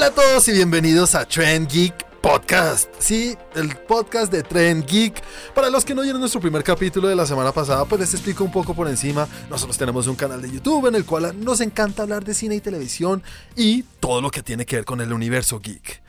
Hola a todos y bienvenidos a Trend Geek Podcast. Sí, el podcast de Trend Geek. Para los que no oyeron nuestro primer capítulo de la semana pasada, pues les explico un poco por encima. Nosotros tenemos un canal de YouTube en el cual nos encanta hablar de cine y televisión y todo lo que tiene que ver con el universo geek.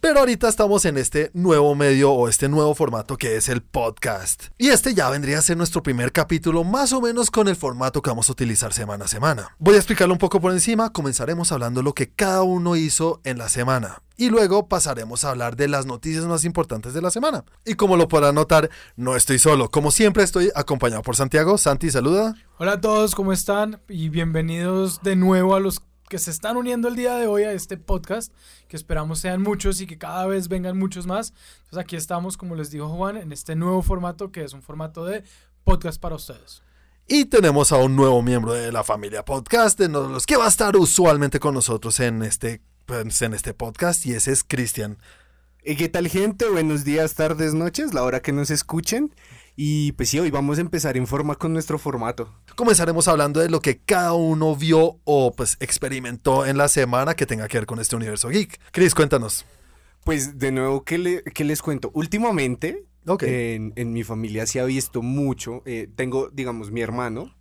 Pero ahorita estamos en este nuevo medio o este nuevo formato que es el podcast. Y este ya vendría a ser nuestro primer capítulo más o menos con el formato que vamos a utilizar semana a semana. Voy a explicarlo un poco por encima, comenzaremos hablando lo que cada uno hizo en la semana. Y luego pasaremos a hablar de las noticias más importantes de la semana. Y como lo podrán notar, no estoy solo. Como siempre estoy acompañado por Santiago. Santi, saluda. Hola a todos, ¿cómo están? Y bienvenidos de nuevo a los que se están uniendo el día de hoy a este podcast, que esperamos sean muchos y que cada vez vengan muchos más. Entonces aquí estamos, como les dijo Juan, en este nuevo formato que es un formato de podcast para ustedes. Y tenemos a un nuevo miembro de la familia podcast, de los que va a estar usualmente con nosotros en este, pues, en este podcast, y ese es Cristian. ¿Qué tal gente? Buenos días, tardes, noches, la hora que nos escuchen. Y pues sí, hoy vamos a empezar en forma con nuestro formato. Comenzaremos hablando de lo que cada uno vio o pues experimentó en la semana que tenga que ver con este universo geek. Chris, cuéntanos. Pues de nuevo, ¿qué, le- qué les cuento? Últimamente, en, en mi familia se ha visto mucho. eh, tengo, digamos, mi hermano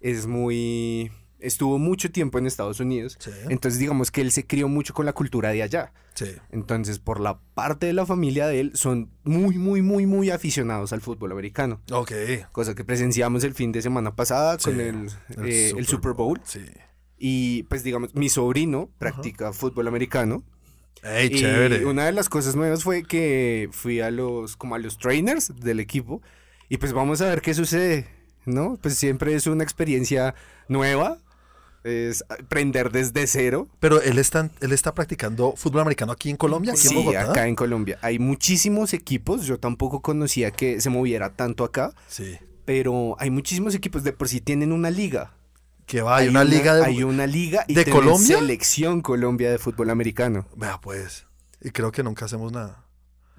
es muy... Estuvo mucho tiempo en Estados Unidos. Sí. Entonces, digamos que él se crió mucho con la cultura de allá. Sí. Entonces, por la parte de la familia de él, son muy, muy, muy, muy aficionados al fútbol americano. Ok. Cosa que presenciamos el fin de semana pasada con el, eh, el Super Bowl. Sí. Y pues digamos, mi sobrino practica fútbol americano. Ey, y chévere. una de las cosas nuevas fue que fui a los, como a los trainers del equipo. Y pues vamos a ver qué sucede, ¿no? Pues siempre es una experiencia nueva. Es aprender desde cero. Pero él está, él está practicando fútbol americano aquí en Colombia, aquí en Sí, Bogotá. acá en Colombia. Hay muchísimos equipos. Yo tampoco conocía que se moviera tanto acá. Sí. Pero hay muchísimos equipos. De por sí tienen una liga. Que va, hay, una, liga de... Hay una liga y ¿De Colombia? Selección Colombia de fútbol americano. Vea, pues. Y creo que nunca hacemos nada.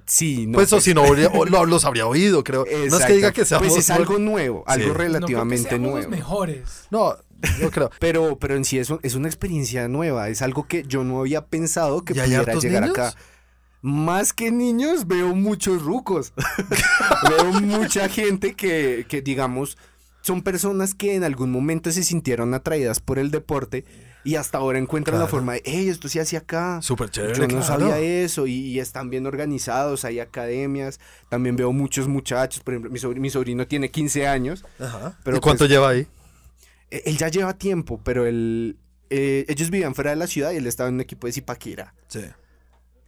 Sí, no. pues o pues, si no, o lo- los habría oído, creo. No es que diga que seamos... Pues es algo nuevo, algo Sí. relativamente no nuevo. mejores. No, yo creo. Pero, pero en sí es, un- es una experiencia nueva, es algo que yo no había pensado que ¿Y hay pudiera llegar niños? acá. Más que niños, veo muchos rucos. veo mucha gente que, que, digamos, son personas que en algún momento se sintieron atraídas por el deporte y hasta ahora encuentran la forma de, hey, esto se hace acá. Súper chévere, Yo no claro. sabía eso y, y están bien organizados, hay academias, también veo muchos muchachos, por ejemplo, mi sobrino, mi sobrino tiene 15 años, Ajá. Pero ¿Y cuánto pues- lleva ahí? Eh, él ya lleva tiempo, pero él, eh, ellos vivían fuera de la ciudad y él estaba en un equipo de Zipaquirá. Sí.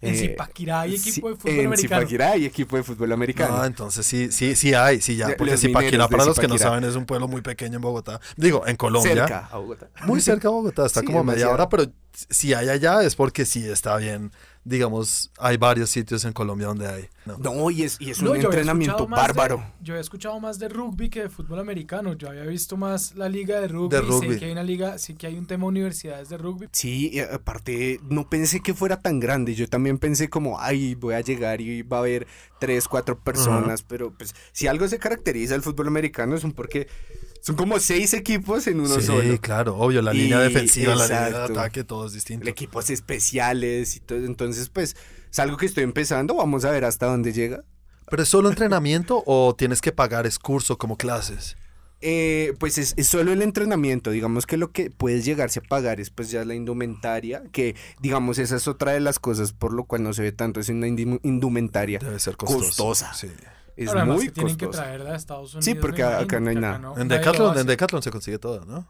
En Eh, Zipaquirá hay equipo sí, de fútbol en americano. Zipaquirá hay equipo de fútbol americano. No, entonces sí, sí, sí hay, sí ya. Porque Zipaquirá, para los que no saben, es un pueblo muy pequeño en Bogotá. Digo, en Colombia. cerca a Bogotá. Muy cerca de Bogotá, está Sí, como a media hora, pero si hay allá es porque sí está bien. Digamos, hay varios sitios en Colombia donde hay. No. No, y es, y es No, un entrenamiento de- bárbaro. yo había escuchado más de rugby que de fútbol americano. Yo había visto más la liga de rugby. De rugby. Sé que hay una liga, sí que hay un tema de universidades de rugby. Sí, y aparte no pensé que fuera tan grande. Yo también pensé como, ay, voy a llegar y va a haber tres, cuatro personas. Pero pues si algo se caracteriza el fútbol americano es un porque son como seis equipos en uno sí, solo. claro, obvio, la Y- línea defensiva, la línea de ataque, todo es distinto. equipos especiales y todo. Entonces, pues, es algo que estoy empezando. Vamos a ver hasta dónde llega. ¿Pero es solo entrenamiento o tienes que pagar es curso como clases? Eh, pues es, es solo el entrenamiento. Digamos que lo que puedes llegarse a pagar es pues ya la indumentaria. Que, digamos, esa es otra de las cosas por lo cual no se ve tanto. Es una indumentaria. Debe ser costoso. Costosa. Sí. Es Ahora, muy que tienen que costosa. traerla de Estados Unidos. Sí, porque acá no hay que nada. En Decathlon, en Decathlon se consigue todo, ¿no?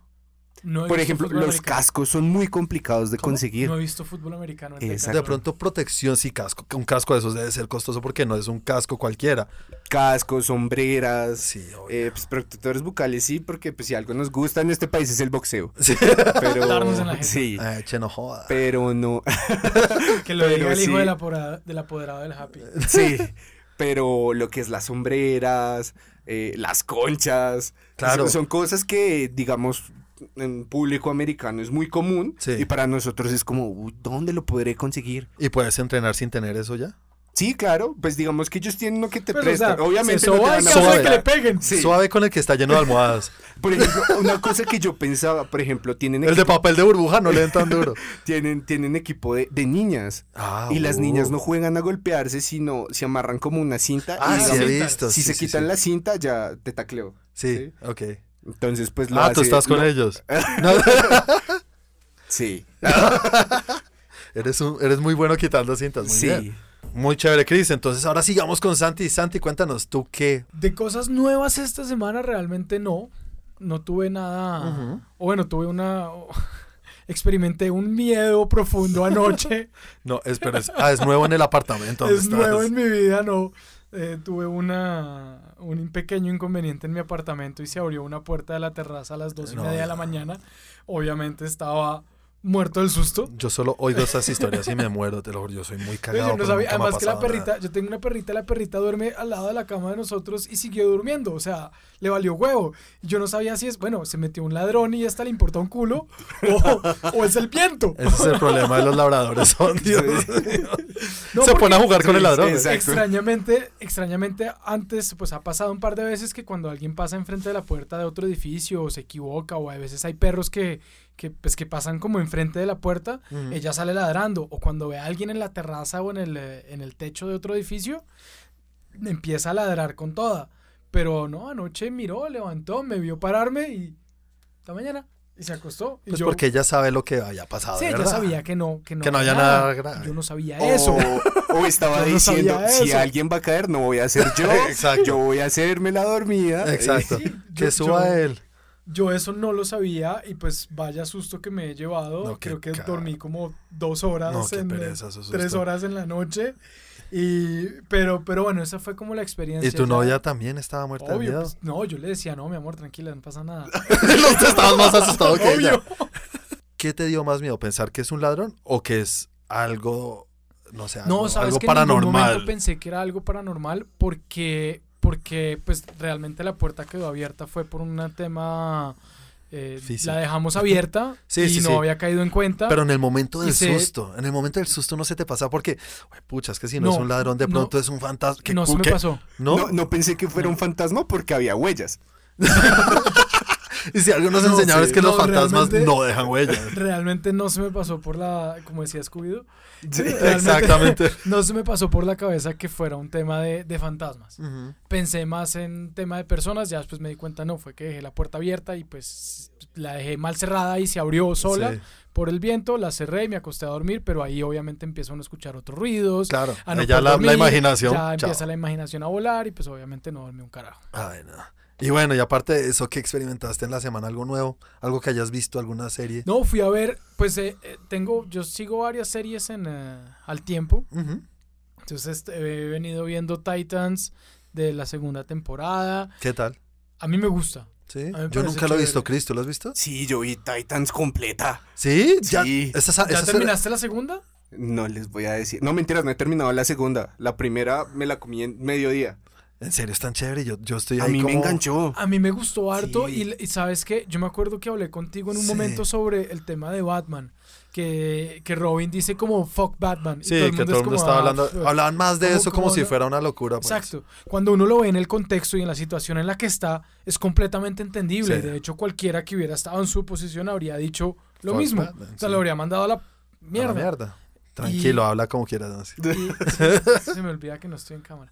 Por ejemplo, los americano. cascos son muy complicados de ¿Cómo? conseguir. No he visto fútbol americano. En Exacto. De pronto protección, sí, casco. Un casco de esos debe ser costoso porque no es un casco cualquiera. Cascos, sombreras. Sí, eh, pues, protectores bucales, sí, porque pues si algo nos gusta en este país es el boxeo. Sí. Pero en la sí, Ay, che, no joda. pero no. Que lo diga pero el hijo sí. del, apora- del apoderado del Happy. Sí, pero lo que es las sombreras, eh, las conchas, Claro. son, son cosas que, digamos, en público americano es muy común Sí. y para nosotros es como, "Uy, ¿dónde lo podré conseguir? ¿Y puedes entrenar sin tener eso ya? Sí, claro, pues digamos que ellos tienen lo que te Pues, o prestan. sea, Obviamente se no te van a de que le peguen. Sí. Suave con el que está lleno de almohadas. Por ejemplo, una cosa que yo pensaba, por ejemplo, tienen El de papel de burbuja no le den tan duro. tienen, tienen equipo de, de niñas. Ah, y las uh. niñas no juegan a golpearse, sino se amarran como una cinta. Ah, y sí, digamos, he visto. si sí, se sí, quitan sí. la cinta, ya te tacleo. Sí, ok. Entonces, pues lo Ah, tú estás con lo- ellos. No, Sí. eres, un, eres muy bueno quitando cintas. Muy sí. bien. Muy chévere, Chris. Entonces, ahora sigamos con Santi. Santi, cuéntanos tú qué. De cosas nuevas esta semana realmente no. No tuve nada. O bueno, tuve una. Experimenté un miedo profundo anoche. No, espera. Es, ah, es nuevo en el apartamento. es estás. nuevo en mi vida, no. Eh, tuve una, un pequeño inconveniente en mi apartamento y se abrió una puerta de la terraza a las dos y No, media de la mañana. Obviamente estaba muerto del susto. Yo solo oigo esas historias y me muero, te lo juro. Yo soy muy cagado. yo no sabía, además que la perrita, nada. yo tengo una perrita, la perrita duerme al lado de la cama de nosotros y siguió durmiendo, o sea, le valió huevo. Yo no sabía si es, bueno, se metió un ladrón y hasta le importa un culo, o, o es el viento. Ese es el problema de los labradores. Son, Dios mío. No, Se porque pone a jugar con Sí, el ladrón. exacto. Extrañamente, extrañamente antes, pues ha pasado un par de veces que cuando alguien pasa enfrente de la puerta de otro edificio o se equivoca o a veces hay perros que, que, pues, que pasan como enfrente de la puerta, Ujú. ella sale ladrando o cuando ve a alguien en la terraza o en el, eh, en el techo de otro edificio, empieza a ladrar con toda. Pero no, anoche miró, levantó, me vio pararme y hasta mañana y se acostó. Y Pues yo, porque ella sabe lo que había pasado. sí, ella ¿verdad? sabía que no, que no, Que no había nada grave. Yo no sabía O, eso. o estaba Yo no diciendo, si alguien va a caer, no voy a ser yo. Exacto. Yo voy a hacerme la dormida. Exacto. Yo- que suba yo- él. Yo eso no lo sabía y pues vaya susto que me he llevado. No, Creo que dormí como dos horas, No, en, pereza, tres horas en la noche. Y, pero, pero bueno, esa fue como la experiencia. ¿Y tu novia también estaba muerta de Obvio, miedo? pues, no, yo le decía, no, mi amor, tranquila, no pasa nada. Los dos estabas más asustado que ella. ¿Qué te dio más miedo? ¿Pensar que es un ladrón o que es algo, no sé, No, algo, sabes algo que en ningún paranormal? momento pensé que era algo paranormal porque, porque pues realmente la puerta quedó abierta fue por un tema... eh, la dejamos abierta Sí, y sí, no sí. había caído en cuenta. Pero en el momento del se- susto, en el momento del susto no se te pasa porque, "Ay, pucha, es que si no, No, es un ladrón, de no. pronto es un fantasma. ¿Qué- no se me pasó. ¿No? No, no pensé que fuera un fantasma porque había huellas. Y si algo nos No, sí. es que los fantasmas no dejan huellas. Realmente no se me pasó por la, como decía Scooby-Doo, Exactamente. no se me pasó por la cabeza que fuera un tema de, de fantasmas. Pensé más en tema de personas, ya después me di cuenta, no, fue que dejé la puerta abierta y pues la dejé mal cerrada y se abrió sola Sí, por el viento, la cerré y me acosté a dormir, pero ahí obviamente empiezo a no escuchar otros ruidos. claro. a no ya la, la imaginación. Ya chao. empieza la imaginación a volar y pues obviamente no dormí un carajo. Ay, no. Y bueno, y aparte de eso, ¿qué experimentaste en la semana? ¿Algo nuevo? ¿Algo que hayas visto? ¿Alguna serie? No, fui a ver, pues eh, eh, tengo, yo sigo varias series en eh, al tiempo. Entonces este, he venido viendo Titans de la segunda temporada. ¿Qué tal? A mí me gusta. ¿Sí? me Yo nunca lo he visto, Chris. ¿Tú lo has visto? Sí, yo vi Titans completa. ¿Sí? ¿Ya? Sí. Esa, esa- ¿Ya esa- terminaste la segunda? No les voy a decir. No, mentiras, no he terminado la segunda. La primera me la comí en mediodía. En serio, es tan chévere. Yo, yo estoy A mí me enganchó. A mí me gustó harto Sí. y, y sabes que yo me acuerdo que hablé contigo en un Sí. momento sobre el tema de Batman, que, que Robin dice como fuck Batman. y Sí, que todo el es mundo como, estaba ah, hablando. Hablaban más de ¿cómo- eso como cómo si fuera una locura. pues. Exacto. Cuando uno lo ve en el contexto y en la situación en la que está, es completamente entendible. Sí. De hecho, cualquiera que hubiera estado en su posición habría dicho lo Fuck mismo. Batman, o sea, sí. lo habría mandado a la A la mierda. Tranquilo, Y- habla como quieras. Nancy. Y- se me olvida que no estoy en cámara.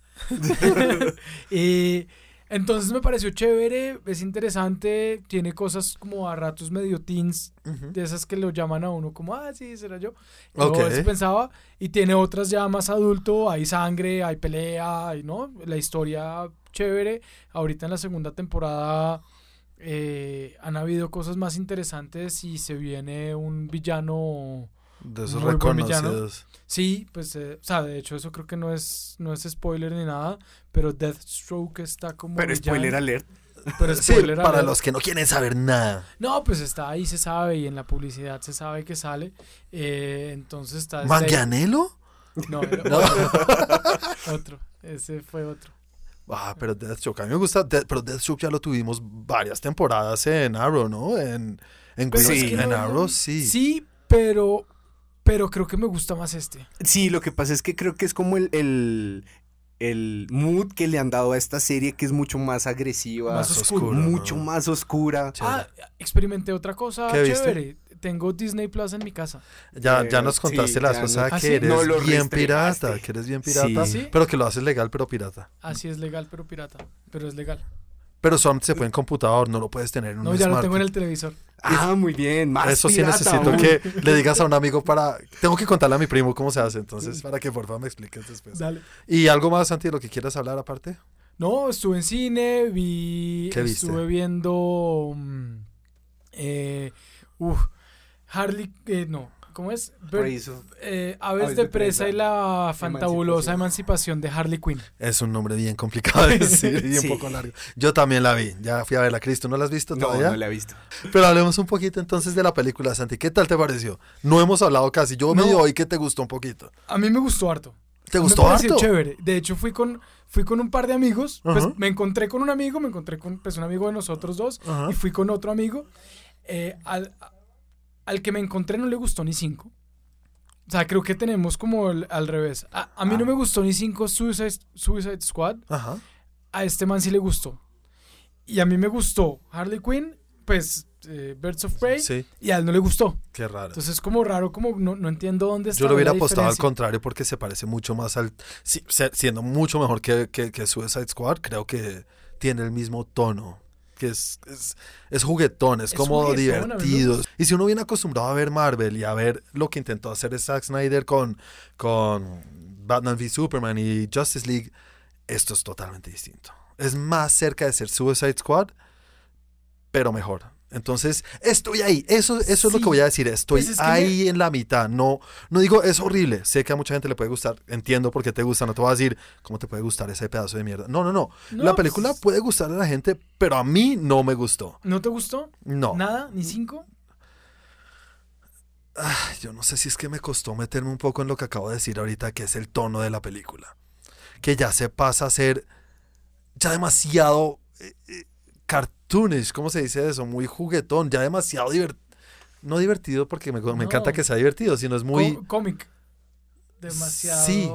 y entonces me pareció chévere, es interesante, tiene cosas como a ratos medio teens, de esas que lo llaman a uno como, ah, sí, será yo. Ok. Yo eso pensaba, y tiene otras ya más adulto, hay sangre, hay pelea, hay, ¿no? La historia chévere. Ahorita en la segunda temporada eh, han habido cosas más interesantes y se viene un villano... De esos Muy reconocidos. Sí, pues, eh, o sea, de hecho eso creo que no es, no es spoiler ni nada, pero Deathstroke está como... Pero villano. spoiler alert. Pero Sí, spoiler para alert. los que no quieren saber nada. No, pues está ahí, se sabe, y en la publicidad se sabe que sale. eh, entonces está... ¿Manganiello? No, No. otro, otro, ese fue otro. Ah, pero Deathstroke, a mí me gusta, Death- pero Deathstroke ya lo tuvimos varias temporadas en Arrow, ¿no? En, en, Pero Green- es que en no- Arrow, sí. Sí, pero pero creo que me gusta más este. Sí, lo que pasa es que creo que es como el, el, el mood que le han dado a esta serie, que es mucho más agresiva, Más mucho ¿no? más oscura. Chévere. Ah, experimenté otra cosa ¿Qué viste? chévere. Tengo Disney Plus en mi casa. Ya, Eh, ya nos sí, contaste la ya vez pasada no- ¿Ah, que sí? eres No lo bien pirata, que eres bien pirata, Sí. ¿Sí? pero que lo haces legal, pero pirata. Así es legal, pero pirata. Pero es legal. Pero solamente se puede en computador, no lo puedes tener en un No, ya lo tengo en el televisor. Ah, muy bien, más Eso sí pirata necesito que le digas a un amigo para... Tengo que contarle a mi primo cómo se hace, entonces para que por favor me expliques después. Dale. ¿Y algo más, Santi, de lo que quieras hablar aparte? No, estuve en cine, vi. ¿Qué viste? Estuve viendo. mm, eh, uf, Harley. eh, no, ¿cómo es? Eh, Aves, Aves de, de presa presa. y la fantabulosa emancipación de Harley Quinn. Es un nombre bien complicado de decir y un Sí. poco largo. Yo también la vi, ya fui a verla, Cristo, ¿no la has visto No, todavía? no la he visto. Pero hablemos un poquito entonces de la película, Santi. ¿Qué tal te pareció? No hemos hablado casi. Yo No. medio oí que te gustó un poquito. A mí me gustó harto. ¿Te Me gustó pareció harto? chévere. De hecho, fui con, fui con un par de amigos. Pues me encontré con un amigo, me encontré con pues, un amigo de nosotros dos. Y fui con otro amigo. Eh, al, al que me encontré no le gustó ni cinco. O sea, creo que tenemos como el- al revés. A, a mí no Ah. me gustó ni cinco Suicide, Suicide Squad. Ajá. A este man sí le gustó. Y a mí me gustó Harley Quinn, pues eh, Birds of Prey. Sí, Y a él no le gustó. qué raro. Entonces es como raro, como no, no entiendo dónde está Yo lo hubiera apostado al contrario porque se parece mucho más al... se- siendo mucho mejor que, que, que Suicide Squad, creo que tiene el mismo tono. Que es, es, es juguetón, es, Es como juguetón, divertido. Y si uno viene acostumbrado a ver Marvel y a ver lo que intentó hacer Zack Snyder con, con Batman v Superman y Justice League, esto es totalmente distinto. Es más cerca de ser Suicide Squad, pero mejor. Entonces, estoy ahí. Eso, eso es lo que voy a decir. Estoy Pues es que ahí en la mitad. No, no digo es horrible. Sé que a mucha gente le puede gustar. Entiendo por qué te gusta. No te voy a decir cómo te puede gustar ese pedazo de mierda. No, no, no. No, la película pues- puede gustarle a la gente, pero a mí no me gustó. ¿No te gustó? No. ¿Nada? ¿Ni cinco? Ay, Yo no sé si es que me costó meterme un poco en lo que acabo de decir ahorita, que es el tono de la película. Que ya se pasa a ser ya demasiado eh, eh, cartoonish, ¿cómo se dice eso? Muy juguetón, ya demasiado divertido. No divertido porque me, me No. encanta que sea divertido, sino es muy... Cómic. Demasiado. Sí,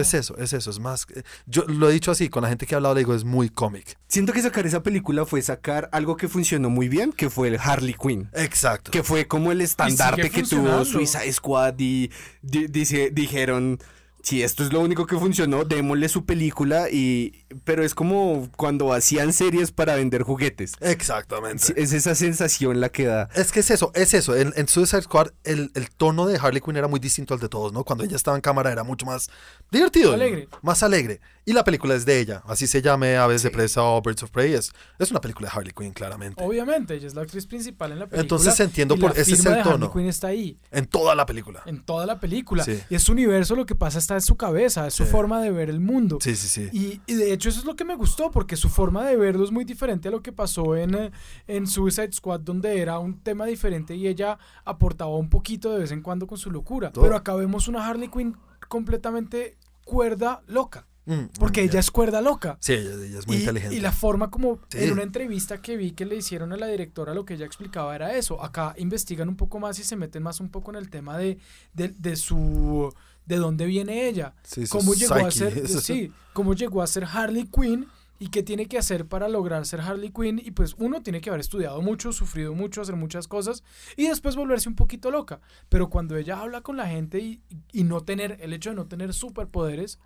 Es eso, es eso, es más... Yo lo he dicho así, con la gente que he hablado le digo, es muy cómic. Siento que sacar esa película fue sacar algo que funcionó muy bien, que fue el Harley Quinn. Exacto. Que fue como el estandarte que tuvo. Suicide Squad y di- dijeron, si esto es lo único que funcionó, démosle su película y... Pero es como cuando hacían series para vender juguetes. Exactamente. Sí, Es esa sensación la que da. Es que es eso, es eso. En, en Suicide Squad el, el tono de Harley Quinn era muy distinto al de todos, ¿no? Cuando ella estaba en cámara era mucho más divertido. Alegre. Más alegre. Y la película es de ella. Así se llame Aves de Presa o Birds of Prey. Es, es una película de Harley Quinn, claramente. Obviamente, ella es la actriz principal en la película. Entonces entiendo y por- la ese es el de Harley tono. Quinn está ahí, En toda la película. en toda la película. Sí. Y es su universo, lo que pasa está en su cabeza, es su Sí. forma de ver el mundo. Sí, sí, sí. Y, y de hecho eso es lo que me gustó, porque su forma de verlo es muy diferente a lo que pasó en, eh, en Suicide Squad, donde era un tema diferente y ella aportaba un poquito de vez en cuando con su locura. Todo. Pero acá vemos una Harley Quinn completamente cuerda loca, Mm, porque mm, ella ya. es cuerda loca. Sí, ella, ella es muy y, inteligente. y la forma como Sí. en una entrevista que vi que le hicieron a la directora lo que ella explicaba era eso. Acá investigan un poco más y se meten más un poco en el tema de, de, de su de dónde viene ella. Sí, cómo llegó a ser sí, cómo llegó a ser Harley Quinn y qué tiene que hacer para lograr ser Harley Quinn y pues uno tiene que haber estudiado mucho, sufrido mucho, hacer muchas cosas y después volverse un poquito loca. Pero cuando ella habla con la gente y, y no tener el hecho de no tener superpoderes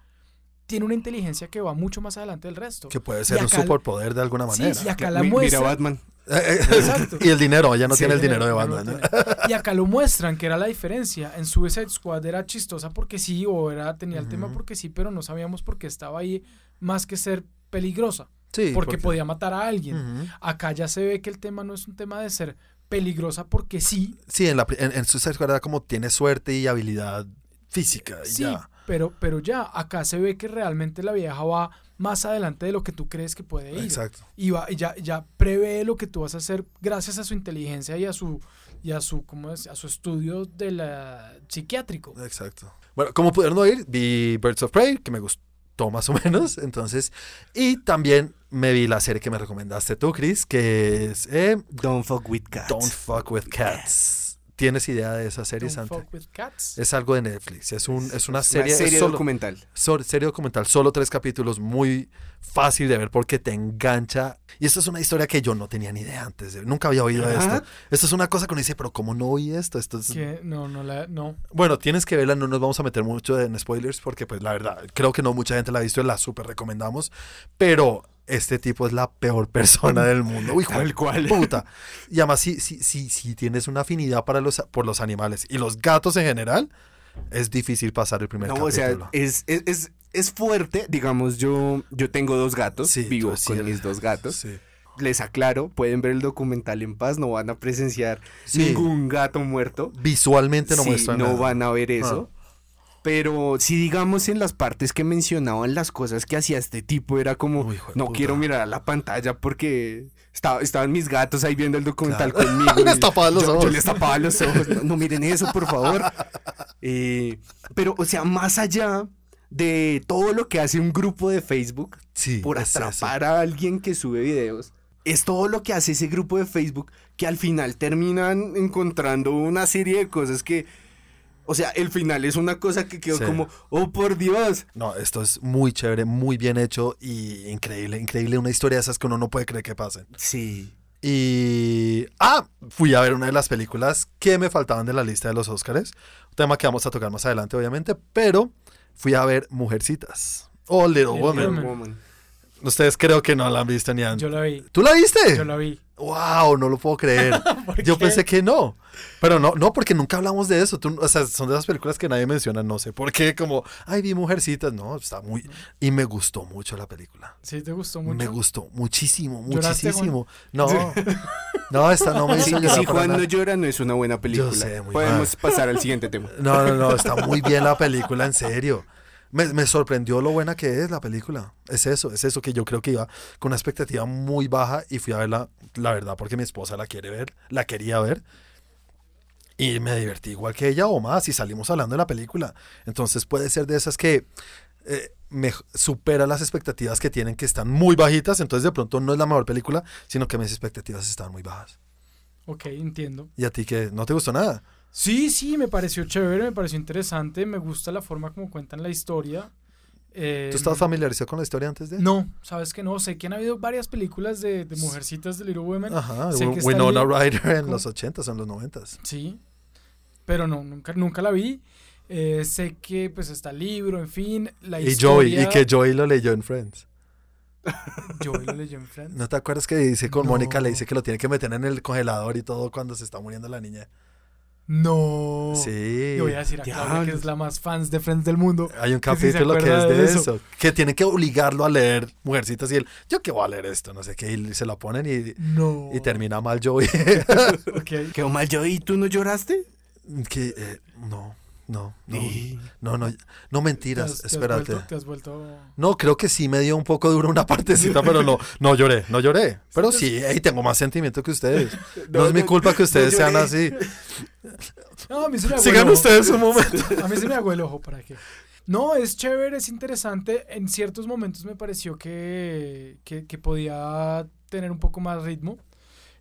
tiene una inteligencia que va mucho más adelante del resto. Que puede ser un superpoder de alguna Sí, manera. y acá la Mi- muestra. Mira Batman. Exacto. y el dinero, ella no Sí, tiene el dinero de no Batman. Y acá lo muestran, que era la diferencia. En Suicide Squad era chistosa porque sí, o era, tenía el tema porque sí, pero no sabíamos por qué estaba ahí más que ser peligrosa, Sí, porque podía matar a alguien. Acá ya se ve que el tema no es un tema de ser peligrosa porque sí, Sí, en, la, en, en Suicide Squad era como tiene suerte y habilidad física. sí, ya. Pero, pero ya, acá se ve que realmente la vieja va más adelante de lo que tú crees que puede ir. Exacto. y, va, y ya, ya prevé lo que tú vas a hacer gracias a su inteligencia y a su y a su ¿cómo es? a su estudio de la psiquiátrico. Exacto. Bueno, como pudieron oír, vi Birds of Prey, que me gustó más o menos. Entonces, y también me vi la serie que me recomendaste tú, Chris, que es eh, Don't fuck with cats. Don't Fuck with Cats. ¿Tienes idea de esa serie, Don't Santa? Fuck with Cats. Es algo de Netflix. Es, un, es una serie, es serie solo- documental. so- serie documental, solo tres capítulos, muy fácil de ver porque te engancha. Y esto es una historia que yo no tenía ni idea antes. de- nunca había oído Ajá. esto. Esto es una cosa que uno dice, pero ¿cómo no oí esto? Esto es... No, no la, no. Bueno, tienes que verla, no nos vamos a meter mucho en spoilers porque pues la verdad, creo que no mucha gente la ha visto y la súper recomendamos. Pero este tipo es la peor persona del mundo. Uy, Tal cual. Puta. Y además, si, si, si, si tienes una afinidad para los, por los animales y los gatos en general, es difícil pasar el primer No, o capítulo. sea, es, es, es, es fuerte. Digamos, yo, yo tengo dos gatos. Sí, vivo sí con mis dos gatos. Sí. Les aclaro, pueden ver el documental en paz, no van a presenciar ningún gato muerto. Visualmente no Sí, muestra no nada. van a ver eso. Pero si digamos en las partes que mencionaban las cosas que hacía este tipo era como Uy, no puta. quiero mirar a la pantalla porque estaba- estaban mis gatos ahí viendo el documental Claro. conmigo. Les y tapaban los yo, ojos. yo les tapaba los ojos. No, no miren eso, por favor. Eh, pero, o sea, más allá de todo lo que hace un grupo de Facebook Sí, por es atrapar a alguien que sube videos. Es todo lo que hace ese grupo de Facebook que al final terminan encontrando una serie de cosas que, o sea, el final es una cosa que quedó Sí. como, oh por Dios. No, esto es muy chévere, muy bien hecho y increíble, increíble. Una historia de esas que uno no puede creer que pasen. Sí. Y. Ah, fui a ver una de las películas que me faltaban de la lista de los Óscares. Un tema que vamos a tocar más adelante, obviamente. Pero fui a ver Mujercitas. O Little Little Woman. Woman. Ustedes creo que no la han visto ni han. Yo la vi. ¿Tú la viste? Yo la vi. ¡Wow! No lo puedo creer. ¿Por Yo qué? pensé que no. Pero no, no, porque nunca hablamos de eso. Tú- o sea, son de esas películas que nadie menciona. No sé por qué. Como, ay, vi Mujercitas. No, está muy. Y me gustó mucho la película. Sí, te gustó mucho. Me gustó muchísimo, ¿Lloraste, muchísimo. No, no, esta no me hizo Si, llorar si Juan no llora, no es una buena película. sé, muy Podemos pasar al siguiente tema. No, no, no, está muy bien la película, en serio. Me, me sorprendió lo buena que es la película. Es eso, es eso que yo creo que iba con una expectativa muy baja y fui a verla, la verdad, porque mi esposa la quiere ver, la quería ver. Y me divertí igual que ella o más y salimos hablando de la película. Entonces puede ser de esas que eh, me supera las expectativas que tienen que están muy bajitas. Entonces de pronto no es la mejor película, sino que mis expectativas están muy bajas. Ok, entiendo. ¿Y a ti que no te gustó nada? Sí, sí, me pareció chévere, me pareció interesante. Me gusta la forma como cuentan la historia. Eh, ¿Tú estabas familiarizado con la historia antes de? No, sabes que no. Sé que han habido varias películas de, de mujercitas de Little Women. Ajá, Sé que Winona. Ryder en los 80s o en los 90s. Sí, pero no, nunca, nunca la vi. Eh, sé que pues está el libro, en fin, la Y Joey, historia. y que Joey lo leyó en Friends. Joey lo leyó en Friends. ¿No te acuerdas que dice con No. Mónica, le dice que lo tiene que meter en el congelador y todo cuando se está muriendo la niña? No. Sí. Y voy a decir a Claudia que es la más fans de Friends del mundo. Hay un que sí capítulo que es de, de eso. eso. Que tienen que obligarlo a leer Mujercitas y él, yo qué voy a leer esto, no sé qué, y se lo ponen y, No. y termina mal Joey. Ok. Quedó mal yo y tú no lloraste. que, eh, no, no, no, Y- no, no, no ¿Te mentiras, te has espérate. vuelto- te has vuelto... No, creo que sí me dio un poco duro una partecita, pero no, no lloré, no lloré. Pero sí, ey, tengo más sentimiento que ustedes. No, No, es mi culpa que ustedes sean así. No, a mí se me Sigan el ojo. ustedes un momento. A mí se me hago el ojo, ¿para qué? No, es chévere, es interesante. En ciertos momentos me pareció que, que, que podía tener un poco más ritmo.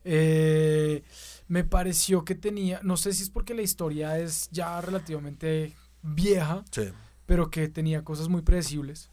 Eh, me pareció que tenía, no sé si es porque la historia es ya relativamente vieja, Sí, pero que tenía cosas muy predecibles.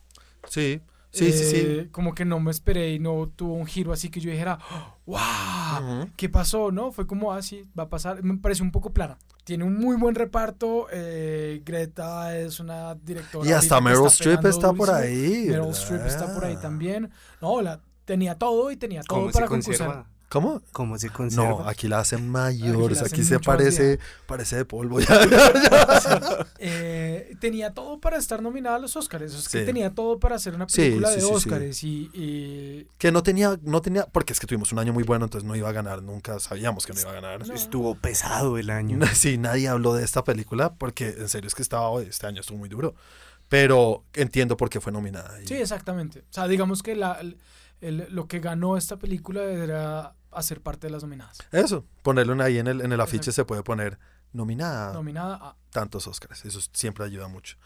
sí, sí, sí. sí. Eh, Como que no me esperé y no tuvo un giro así que yo dijera, ¡wow! ¿Qué pasó? ¿No? Fue como así, va a pasar. Me pareció un poco plana. Tiene un muy buen reparto. eh, Greta es una directora. Y hasta Meryl Streep está por ahí. Meryl. Streep está por ahí también. No, la, tenía todo y tenía todo ¿Cómo se para concursar. conserva? ¿Cómo? ¿Cómo se conserva? No, aquí la hacen mayor, Aquí se parece, parece de polvo. ya, ya, ya. Eh, tenía todo para estar nominada a los Oscars. Es que Sí. tenía todo para hacer una película sí, de sí, sí. Oscars. Y, y- Que no tenía, no tenía, porque es que tuvimos un año muy bueno, entonces no iba a ganar, nunca sabíamos que no iba a ganar. No. Estuvo pesado el año. Sí, nadie habló de esta película porque en serio es que estaba, este año estuvo muy duro. Pero entiendo por qué fue nominada. y- Sí, exactamente. O sea, digamos que la, el- el- lo que ganó esta película era hacer parte de las nominadas. Eso, ponerlo ahí en el, en el afiche Exacto. se puede poner nominada Nominada a... tantos Oscars. Eso siempre ayuda mucho.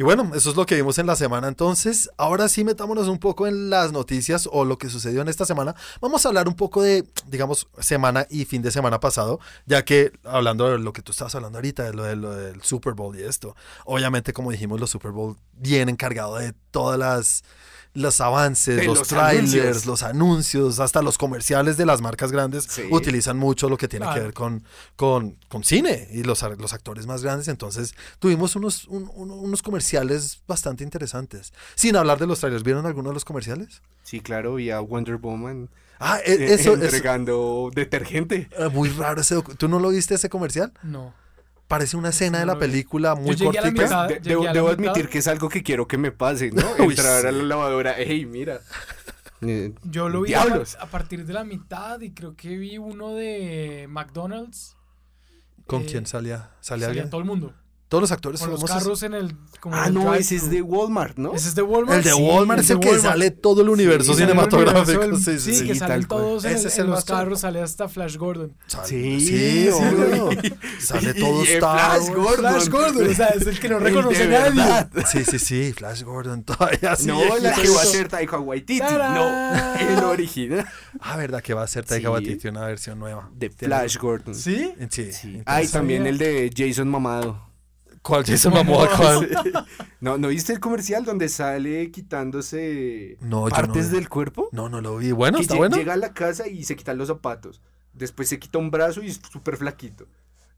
Y bueno, eso es lo que vimos en la semana. Entonces, ahora sí metámonos un poco en las noticias o lo que sucedió en esta semana. Vamos a hablar un poco de, digamos, semana y fin de semana pasado, ya que hablando de lo que tú estabas hablando ahorita, de lo, de lo del Super Bowl y esto, obviamente, como dijimos, los Super Bowl vienen cargados de todas las los avances, De los, los trailers, anuncios. los anuncios, hasta los comerciales de las marcas grandes Sí. utilizan mucho lo que tiene que ver con, con, con cine y los, los actores más grandes. Entonces tuvimos unos, un- un- unos comerciales bastante interesantes. Sin hablar de los trailers, ¿vieron alguno de los comerciales? Sí, claro, y a Wonder Woman Ah, e- eh, eso es entregando detergente. muy raro. Ese, ¿Tú no lo viste ese comercial? No. Parece una escena de la película muy llegué a la cortica. mitad. De- debo debo admitir que es algo que quiero que me pase, ¿no? Uy, Entrar a la lavadora, hey, mira. Eh, Yo lo vi a, a partir de la mitad y creo que vi uno de McDonald's. ¿Con Eh, quién salía? ¿Salía Salía alguien? todo el mundo. Todos los actores Con los famosos. carros en el. Como en Ah, el no, ese es de Walmart, ¿no? Ese es de Walmart. El de sí, Walmart es el que Walmart. sale todo el universo Sí, el cinematográfico. universo, Sí, el- sí, que sí. salen todos en, Ese el- es en el los carros. Sale hasta Flash Gordon. Sale- Sí, sí, obvio. Sale todo Star Flash. Gordon. Flash Gordon, o sea, es el que no El reconoce de nadie. Sí, sí, sí, Flash Gordon todavía así. No, la que va a ser Taika Waititi. ¡Tarán! No, el original Ah, verdad que va a ser Taika Sí. Waititi una versión nueva. de Flash Gordon. ¿Sí? Sí. Sí. Ah, y también el de Jason Mamado. ¿Cuál Jason Momoa? ¿Cuál? ¿No, ¿No viste el comercial donde sale quitándose No, partes no del cuerpo? No, no lo vi. Bueno, que está bueno. llega a la casa y se quitan los zapatos. Después se quita un brazo y es súper flaquito.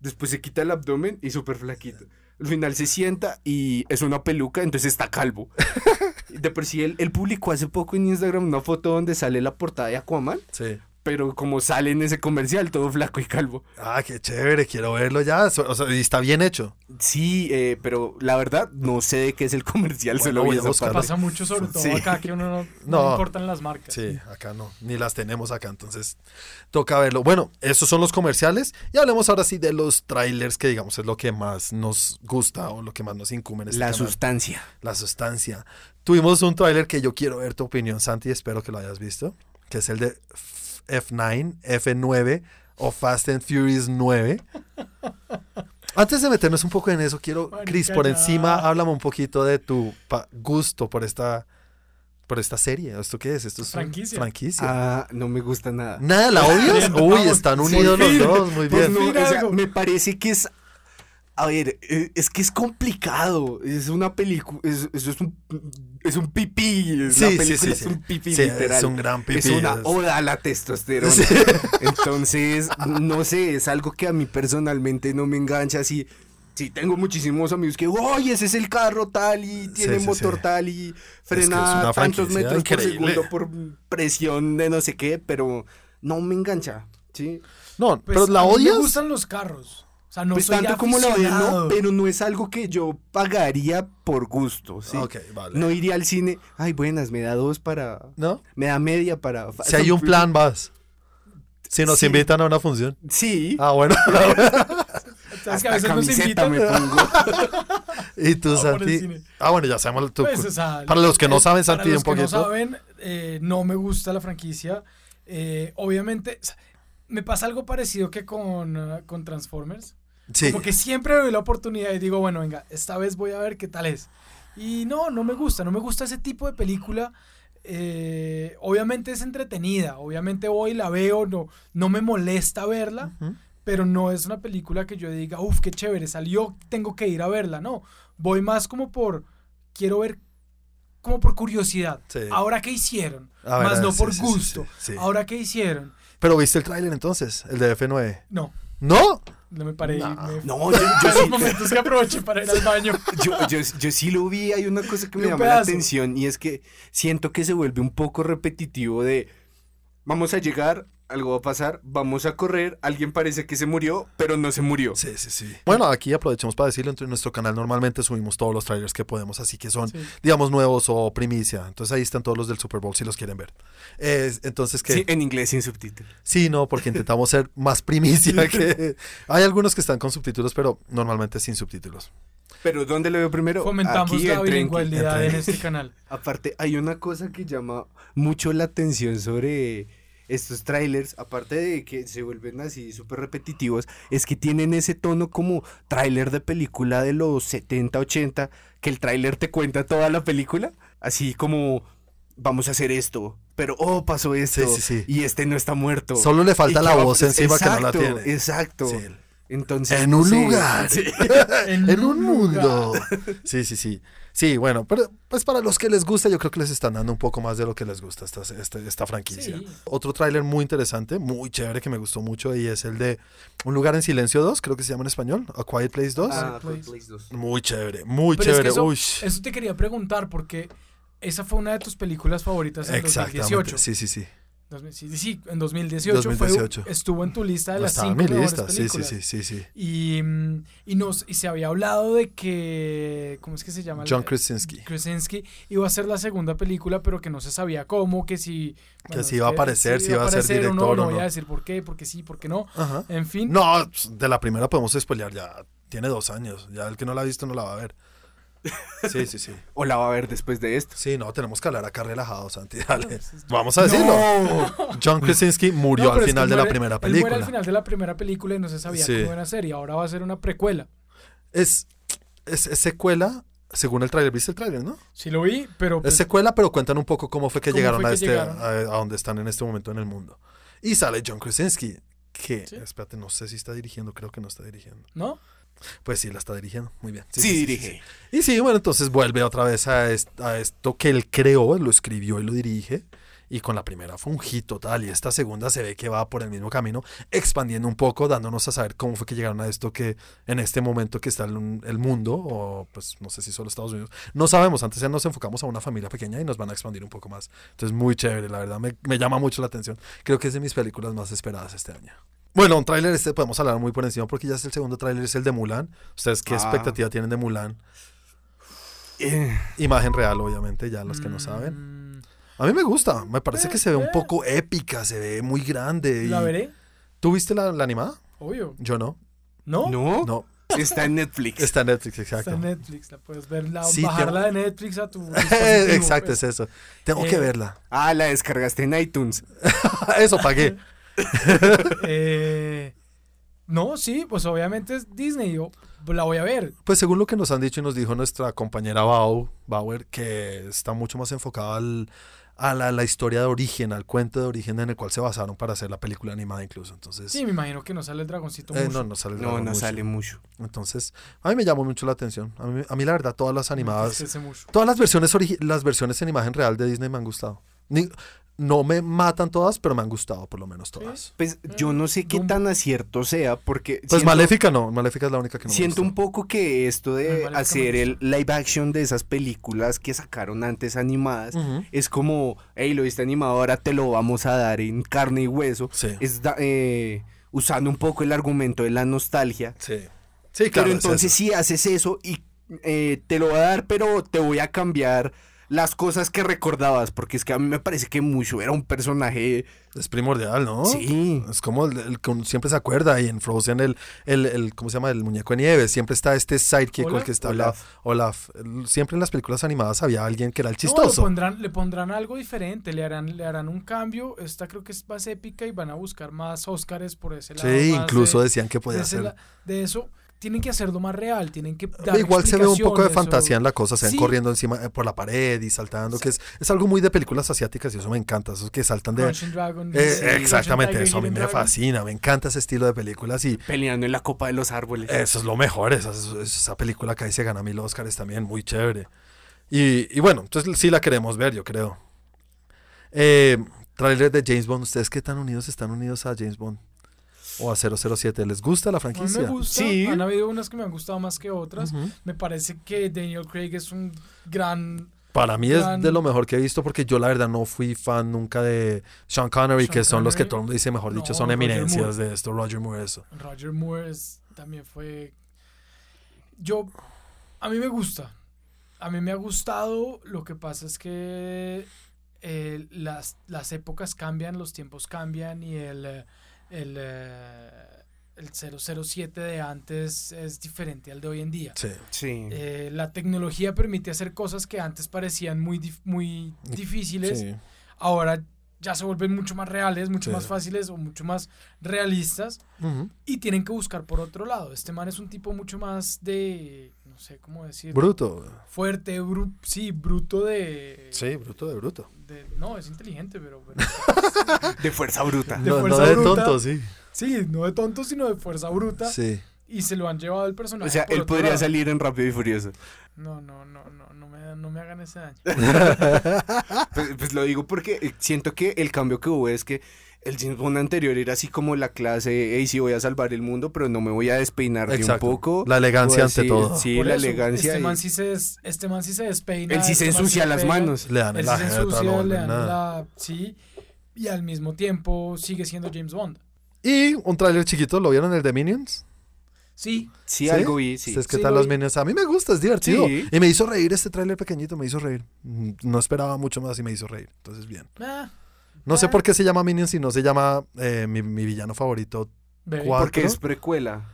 Después se quita el abdomen y súper flaquito. Al final se sienta y es una peluca, entonces está calvo. De por sí, él, él publicó hace poco en Instagram una foto donde sale la portada de Aquaman, Sí. Pero como sale en ese comercial, todo flaco y calvo. Ah, qué chévere, quiero verlo ya. O sea, y está bien hecho. Sí, eh, pero la verdad no sé de qué es el comercial, Bueno, solo voy a parte. Pasa mucho, sobre todo Sí. acá, que uno no, no importan las marcas. Sí, acá no, ni las tenemos acá, entonces toca verlo. Bueno, esos son los comerciales y hablemos ahora sí de los trailers que digamos es lo que más nos gusta o lo que más nos incumbe en este La canal. sustancia. la sustancia. Tuvimos un trailer que yo quiero ver tu opinión, Santi, espero que lo hayas visto, que es el de F- F9, F9 o Fast and Furious 9. Antes de meternos un poco en eso, quiero, Chris, por encima, háblame un poquito de tu gusto por esta, por esta serie. ¿Esto qué es? Esto es Franquicia. franquicia. Ah, no me gusta nada. Nada, ¿la odias? Uy, están unidos los dos, muy Pues bien. no, Fin o sea, algo. me parece que es. A ver, eh, es que es complicado. Es una película. Es, eso es un. Es un pipí. es Sí, la sí, película sí, es un pipí, Sí, literal. es un gran pipí. Es una oda a la testosterona. Sí. Entonces, no sé, es algo que a mí personalmente no me engancha así. Sí, tengo muchísimos amigos que, oye, ese es el carro tal y tiene sí, motor sí. tal y es frena una tantos metros increíble. por segundo por presión de no sé qué, pero no me engancha, ¿sí? No, Pues, pero la a mí odias. Me gustan los carros. O sea, no pues soy tanto como la odio, no, pero no es algo que yo pagaría por gusto, ¿sí? Vale. No iría al cine, ay, buenas, me da dos para, ¿No? me da media para... Si hay un plan, vas. Si nos Sí. invitan a una función. Sí, Ah, bueno. ¿Sabes que a veces nos invitan? me pongo. y tú, No, Santi. Ah, bueno, ya sabemos. Tú, Pues, o sea, para los que no saben, para Santi, los un que poquito. no saben, eh, no me gusta la franquicia. Eh, obviamente, o sea, me pasa algo parecido que con, eh, con Transformers. Sí. Como que siempre doy la oportunidad y digo, bueno, venga, esta vez voy a ver qué tal es. Y no, no me gusta, no me gusta ese tipo de película. Eh, obviamente es entretenida, obviamente voy la veo, no, no me molesta verla, Ujú. pero no es una película que yo diga, uff, qué chévere, salió, tengo que ir a verla, no. Voy más como por, quiero ver, como por curiosidad. Sí. Ahora qué hicieron, A más ver, no por sí, gusto. sí. Ahora qué hicieron. Pero viste el tráiler entonces, el de F9. No, ¿No? No me paré. No, me- No, yo, yo sí, momentos que aproveché para ir al baño. yo, yo, yo sí lo vi, hay una cosa que me llama la atención y es que siento que se vuelve un poco repetitivo de vamos a llegar, algo va a pasar, vamos a correr, alguien parece que se murió, pero no se murió. Sí, sí, sí. Bueno, aquí aprovechemos para decirlo, en nuestro canal normalmente subimos todos los trailers que podemos, así que son, Sí. digamos, nuevos o primicia. Entonces ahí están todos los del Super Bowl si los quieren ver. Es- entonces, que Sí, en inglés sin subtítulos. Sí, no, porque intentamos ser más primicia que... Hay algunos que están con subtítulos, pero normalmente sin subtítulos. Pero ¿dónde lo veo primero? Fomentamos Aquí la en bilingüalidad en en este canal. Aparte, hay una cosa que llama mucho la atención sobre estos trailers, aparte de que se vuelven así súper repetitivos, es que tienen ese tono como tráiler de película de los 70, 80, que el tráiler te cuenta toda la película, así como vamos a hacer esto, pero oh, pasó esto, Sí, sí, sí. y este no está muerto. Solo le falta la va- voz encima que no la tiene. Exacto. Entonces, En un lugar. sí. en un mundo. Sí, sí, sí. Sí, bueno, pero pues para los que les gusta, yo creo que les están dando un poco más de lo que les gusta esta, esta, esta franquicia. Sí. Otro tráiler muy interesante, muy chévere, que me gustó mucho, y es el de Un lugar en silencio 2, creo que se llama en español, A Quiet Place 2. Ah. Quiet Place 2. Muy chévere, muy Pero es que chévere. eso, Uy. eso te quería preguntar porque esa fue una de tus películas favoritas en Exactamente. 2018. Sí, sí, sí. Dos mil- sí, sí, en 2018, fue- 2018. estuvo en tu lista de No las cinco mi mejores lista. Sí, sí, películas. sí, sí, sí. Y, mm, y, nos, y se había hablado de que, ¿cómo es que se llama? John Krasinski. Krasinski iba a ser la segunda película, pero que no se sabía cómo, que si... Que si iba a aparecer, si iba a ser aparecer o director no, o no voy a decir por qué, porque sí, porque no. Ajá. En fin. No, de la primera podemos spoilear ya. Tiene dos años. Ya el que no la ha visto no la va a ver. Sí, sí, sí. O la va a ver después de esto. Sí, no, tenemos que hablar acá relajados, Santi. Dale. Vamos a decirlo. John Krasinski murió No, al es que final de la primera él muere película. al final de la primera película y no se sabía Sí. cómo iba a ser. Y ahora va a ser una precuela. Es, es, es secuela, según el tráiler. ¿Viste el tráiler, no? Sí lo vi, pero... Es pues, secuela, pero cuentan un poco cómo fue que ¿Cómo llegaron, fue a, que este, llegaron? A, a donde están en este momento en el mundo. Y sale John Krasinski, que, Sí. espérate, no sé si está dirigiendo, creo que no está dirigiendo. ¿No? Pues sí, la está dirigiendo, muy bien. Sí, dirige. sí. Y sí, bueno, entonces vuelve otra vez a, est- a esto que él creó, lo escribió y lo dirige. Y con la primera fue un hit total. Y esta segunda se ve que va por el mismo camino, expandiendo un poco, dándonos a saber cómo fue que llegaron a esto que en este momento que está el, el mundo, o pues no sé si solo Estados Unidos, no sabemos. Antes ya nos enfocamos a una familia pequeña y nos van a expandir un poco más. Entonces, muy chévere, la verdad, me, me llama mucho la atención. Creo que es de mis películas más esperadas este año. Bueno, un tráiler este podemos hablar muy por encima porque ya es el segundo tráiler, es el de Mulan. ¿Ustedes qué Ah. expectativa tienen de Mulan? Eh, Imagen real, obviamente, ya los que no saben. A mí me gusta, me parece Eh, que se ve un eh. poco épica, se ve muy grande. y- ¿La veré? ¿Tú viste la, la animada? Obvio. Yo no. ¿No? no, No, está en Netflix. está en Netflix, Está exacto. en Netflix, la puedes ver, la- Sí, bajarla de Netflix a tu exacto, pues. es eso. Tengo Eh, que verla. Ah, la descargaste en iTunes. eso pagué. Eh, no, sí, pues obviamente es Disney, yo la voy a ver. Pues según lo que nos han dicho y nos dijo nuestra compañera Bau, Bauer, que está mucho más enfocada al- a la, la historia de origen, al cuento de origen en el cual se basaron para hacer la película animada incluso. Entonces, Sí, me imagino que no sale el dragoncito eh, mucho. no, no sale el No, no mucho. sale mucho. Entonces, a mí me llamó mucho la atención. A mí, a mí la verdad, todas las animadas, todas las versiones, las versiones en imagen real de Disney me han gustado. Ni- no me matan todas, pero me han gustado por lo menos todas. Pues yo no sé qué tan acierto sea, porque. Pues siento- Maléfica no, Maléfica es la única que no me Siento un poco que esto de hacer el live action de esas películas que sacaron antes animadas es como, hey, lo viste animado, ahora te lo vamos a dar en carne y hueso. Sí. Es da- eh, usando un poco el argumento de la nostalgia. Sí. Sí, claro. pero es entonces eso. si haces eso y eh, te lo voy a dar, pero te voy a cambiar las cosas que recordabas, porque es que a mí me parece que mucho era un personaje... Es primordial, ¿no? Sí. Es como el, el que uno siempre se acuerda y en Frozen el, el, el- ¿cómo se llama? El muñeco de nieve. Siempre está este sidekick con el que está Olaf. Olaf. Siempre en las películas animadas había alguien que era el No, le chistoso. pondrán, le pondrán algo diferente, le harán, le harán un cambio. Esta creo que es más épica y van a buscar más Óscares por ese lado. sí, incluso de, decían que podía ser. de eso. Tienen que hacerlo más real, tienen que dar Igual se ve un poco de fantasía en la cosa, se ven Sí. corriendo encima eh, por la pared y saltando, que es, es algo muy de películas asiáticas y eso me encanta, esos que saltan de... Dragon, Eh, sí, exactamente, eso a mí me fascina, me encanta ese estilo de películas y Peleando en la copa de los árboles. Eso es lo mejor, esa, esa- esa película que ahí se gana mil Oscars también, muy chévere. Y, y bueno, entonces sí la queremos ver, yo creo. Eh, trailer de James Bond, ¿ustedes qué tan unidos están unidos a James Bond? O a 007, ¿les gusta la A mí franquicia? me gusta, Sí. han habido unas que me han gustado más que otras. Me parece que Daniel Craig es un gran... Para mí es de lo mejor que he visto porque yo la verdad no fui fan nunca de Sean Connery, Sean que son los que todo el mundo dice, mejor dicho, No, son eminencias de esto, Roger Moore, eso. Roger Moore es- también fue... Yo... A mí me gusta. A mí me ha gustado. Lo que pasa es que eh, las, las épocas cambian, los tiempos cambian y el, eh, el, eh, el 007 de antes es diferente al de hoy en día. Sí. Sí. Eh, la tecnología permite hacer cosas que antes parecían muy, dif- muy difíciles. Sí. Ahora ya se vuelven mucho más reales, mucho Sí. más fáciles o mucho más realistas y tienen que buscar por otro lado. Este man es un tipo mucho más de, no sé cómo decir, Bruto. fuerte, bru- sí, bruto de, Sí, bruto de bruto. de- no, es inteligente, pero, pero- De fuerza bruta. De no, no fuerza de bruta. tonto, sí. sí, no de tonto, sino de fuerza bruta Sí. Y se lo han llevado el personaje. O sea, él podría lado. salir en Rápido y Furioso. No, no, no, no, no me, no me hagan ese daño. Pues, pues lo digo porque eh, siento que el cambio que hubo es que el James Bond anterior era así como la clase, hey, sí voy a salvar el mundo, pero no me voy a despeinar de un poco. La elegancia ante todo. Sí, Por la eso, elegancia. Este y- man sí se, des- este man sí se despeina. él sí se este man ensucia le las pega, manos. Le dan Él en sí la se jeta, ensucia, no le dan nada. la... Sí, y al mismo tiempo sigue siendo James Bond. Y un tráiler chiquito, ¿lo vieron el de Minions? Sí, Sí, algo vi, sí. ¿Ustedes qué Sí, tal lo los. Minions? A mí me gusta, es divertido. Sí. Y me hizo reír este tráiler pequeñito, me hizo reír. Mm, No esperaba mucho más y me hizo reír. Entonces, bien. ah, No sé Ah. por qué se llama Minions y no se llama eh, mi, mi villano favorito. Porque es precuela.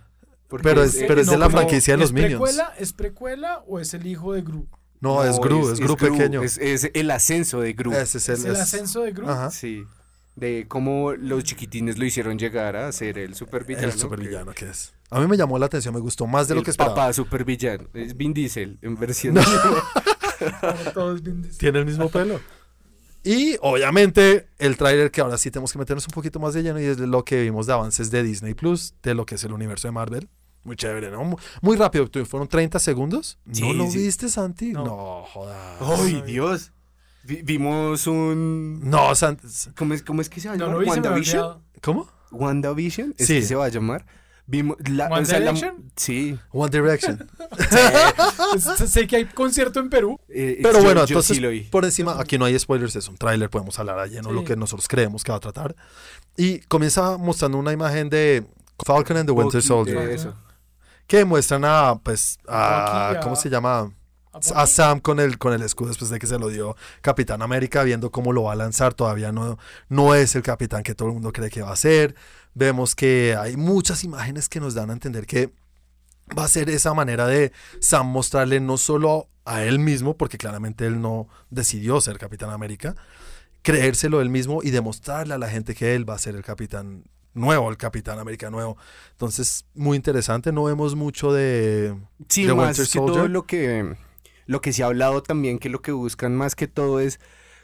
Porque Pero es- pero es de la franquicia de los ¿es Minions. Precuela, ¿Es precuela o es el hijo de Gru? No, es Gru, es, Gru pequeño. Es, es el ascenso de Gru. Ese es el, ¿Es el es- ascenso de Gru? Ajá. Sí. De cómo los chiquitines lo hicieron llegar a ser el supervillano. El supervillano que es. A mí me llamó la atención, me gustó más de lo que esperaba. papá supervillano. Es Vin Diesel en versión. No. Tiene el mismo pelo. Y obviamente el tráiler que ahora sí tenemos que meternos un poquito más de lleno y es lo que vimos de avances de Disney Plus, de lo que es el universo de Marvel. Muy chévere, ¿no? Mu- Muy rápido, fueron 30 segundos. Sí, ¿No lo sí. viste, Santi? No, No. jodas. ¡Ay, Dios! Vi- vimos un. No, Santi. ¿Cómo es, cómo es que se va a No llamar? lo vi, se me había ¿WandaVision? ¿Cómo? ¿WandaVision? ¿Es Sí. que se va a llamar? Vimos la, ¿One o sea, la- Direction? sí. One Direction. Sé que hay concierto en Perú. Eh, Pero yo- bueno, yo entonces, sí lo vi. por encima, aquí no hay spoilers, es un tráiler, podemos hablar a lleno Sí. lo que nosotros creemos que va a tratar. Y comienza mostrando una imagen de Falcon and the Winter Bucky, Soldier. de eso. Que muestran a, pues, a, Bucky, a- ¿cómo se llama? ¿A? Sam con el, con el escudo después de que se lo dio Capitán América, viendo cómo lo va a lanzar. Todavía no, no es el capitán que todo el mundo cree que va a ser. Vemos que hay muchas imágenes que nos dan a entender que va a ser esa manera de Sam mostrarle no solo a él mismo, porque claramente él no decidió ser Capitán América, creérselo él mismo y demostrarle a la gente que él va a ser el Capitán nuevo, el Capitán América nuevo. Entonces, muy interesante. No vemos mucho de... Sí, de más Winter que todo lo que, lo que se ha hablado también, que lo que buscan más que todo es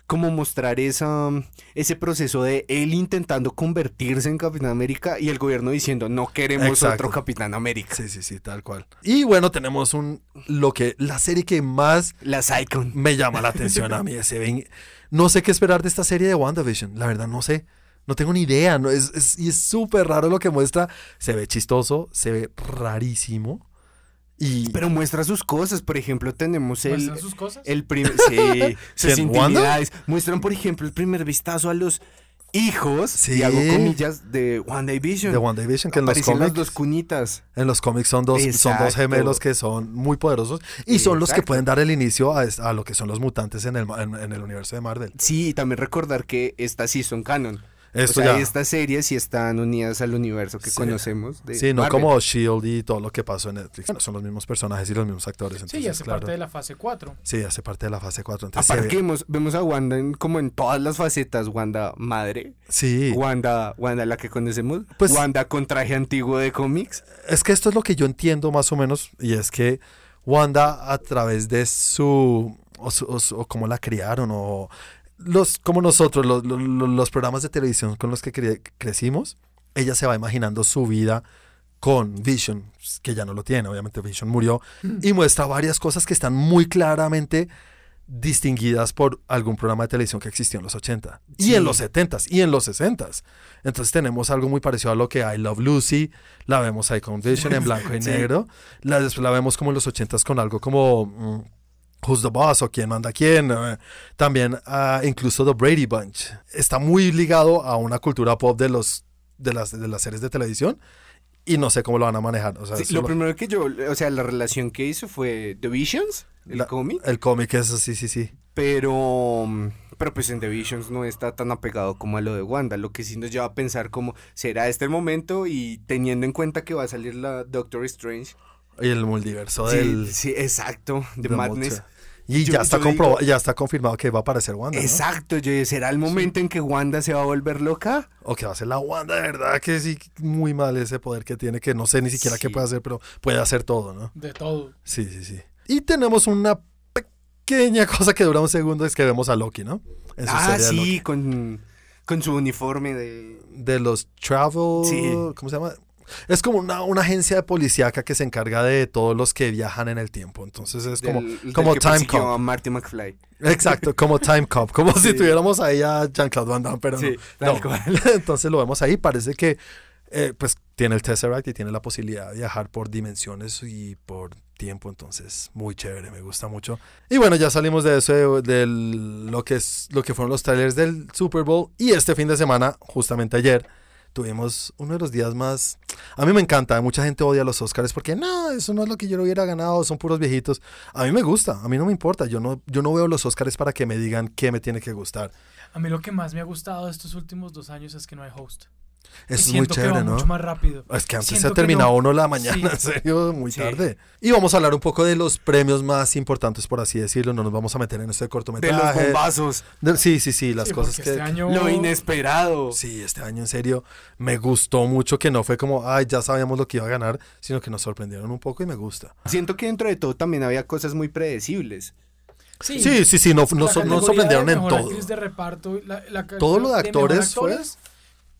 como mostrar esa, ese proceso de él intentando convertirse en Capitán América y el gobierno diciendo no queremos Exacto. otro Capitán América. Sí, sí, sí, tal cual. Y bueno, tenemos un lo que la serie que más Las Icon. me llama la atención a mí ese ven- no sé qué esperar de esta serie de WandaVision, la verdad no sé. No tengo ni idea, no es, es- y es súper raro lo que muestra. Se ve chistoso, se ve rarísimo. Y Pero muestra sus cosas, por ejemplo, tenemos el, ¿Muestran sus cosas? el primer, sí, sus intimidades. Muestran, por ejemplo, el primer vistazo a los hijos, Sí. y hago comillas, de WandaVision. de WandaVision que en los las cómics dos cunitas. en los cómics son dos son dos gemelos que son muy poderosos y son los que pueden dar el inicio a, lo que son los mutantes en el, en- en el universo de Marvel. Sí, y también recordar que estas sí son canon. Esto o sea, ya estas series sí están unidas al universo que Sí. conocemos. De Sí, no Marvel. como Shield y todo lo que pasó en Netflix. Bueno, son los mismos personajes y los mismos actores. Sí, Entonces, hace claro. parte de la fase 4. Sí, hace parte de la fase 4. Entonces, Aparte vemos, vemos a Wanda en- como en todas las facetas. Wanda madre, Sí, Wanda, Wanda la que conocemos, Pues- Wanda con traje antiguo de cómics. es que esto es lo que yo entiendo más o menos. Y es que Wanda, a través de su. o, o su- o cómo la criaron, o. Los, como nosotros, los, los- los programas de televisión con los que cre- crecimos, ella se va imaginando su vida con Vision, que ya no lo tiene, obviamente Vision murió, y muestra varias cosas que están muy claramente distinguidas por algún programa de televisión que existió en los 80 y Sí. en los 70s y en los 60s. Entonces tenemos algo muy parecido a lo que I Love Lucy, la vemos ahí con Vision en blanco y Sí. negro, la, después la vemos como en los 80s con algo como mm, Who's the Boss o quién manda quién, eh, también ah, incluso The Brady Bunch. Está muy ligado a una cultura pop de los de las, de las series de televisión y no sé cómo lo van a manejar. O sea, Sí, eso lo lo- primero que yo, o sea, la relación que hizo fue The Visions, el cómic. el cómic es así, sí, sí. Pero, pero pues en The Visions no está tan apegado como a lo de Wanda, lo que sí nos lleva a pensar como, ¿será este el momento? Y teniendo en cuenta que va a salir la Doctor Strange. Y el multiverso Sí, del... sí, exacto, de Madness. Y Yo- ya está digo- comprobado, ya está confirmado que va a aparecer Wanda. ¿no? Exacto, yo ¿será el momento en que Wanda se va a volver loca? O que va a ser la Wanda, de verdad que sí, muy mal ese poder que tiene, que no sé ni siquiera qué puede hacer, pero puede hacer todo, ¿no? De todo. Sí, sí, sí. Y tenemos una pequeña cosa que dura un segundo, es que vemos a Loki, ¿no? En su Ah, sí, Loki. con, con su uniforme de... De los Travel... Sí. ¿Cómo se llama? Es como una, una agencia de policíaca que se encarga de todos los que viajan en el tiempo. Entonces es como, del- del como que Time Cop. a Marty McFly. Exacto, como Time Cop. Como si Sí. tuviéramos ahí a Jean-Claude Van Damme, pero Sí, no. tal No. cual. Entonces lo vemos ahí. Parece que eh, pues tiene el Tesseract y tiene la posibilidad de viajar por dimensiones y por tiempo. Entonces, muy chévere, me gusta mucho. Y bueno, ya salimos de eso, de, de lo, que es, lo que fueron los trailers del Super Bowl. Y este fin de semana, justamente ayer, tuvimos uno de los días más... A mí me encanta, mucha gente odia los Oscars porque no, eso no es lo que yo hubiera ganado, son puros viejitos. A mí me gusta, a mí no me importa, yo no, yo no veo los Oscars para que me digan qué me tiene que gustar. A mí lo que más me ha gustado estos últimos dos años es que no hay host. Y Eso es muy que chévere, va ¿no? mucho más rápido. Es que antes Siento se ha que terminado no. uno la mañana, Sí. en serio, muy Sí. tarde. Y vamos a hablar un poco de los premios más importantes, por así decirlo. No nos vamos a meter en este De los cortometraje. bombazos. De- sí, sí, sí, las Sí, cosas que... Este año... Lo inesperado. Sí, este año en serio me gustó mucho que no fue como, ay, ya sabíamos lo que iba a ganar, sino que nos sorprendieron un poco y me gusta. Siento que dentro de todo también había cosas muy predecibles. Sí, Sí, sí, sí, no, no, la so- no sorprendieron de en todo. de reparto, la- la Todo lo de categoría mejor actores fue- actores,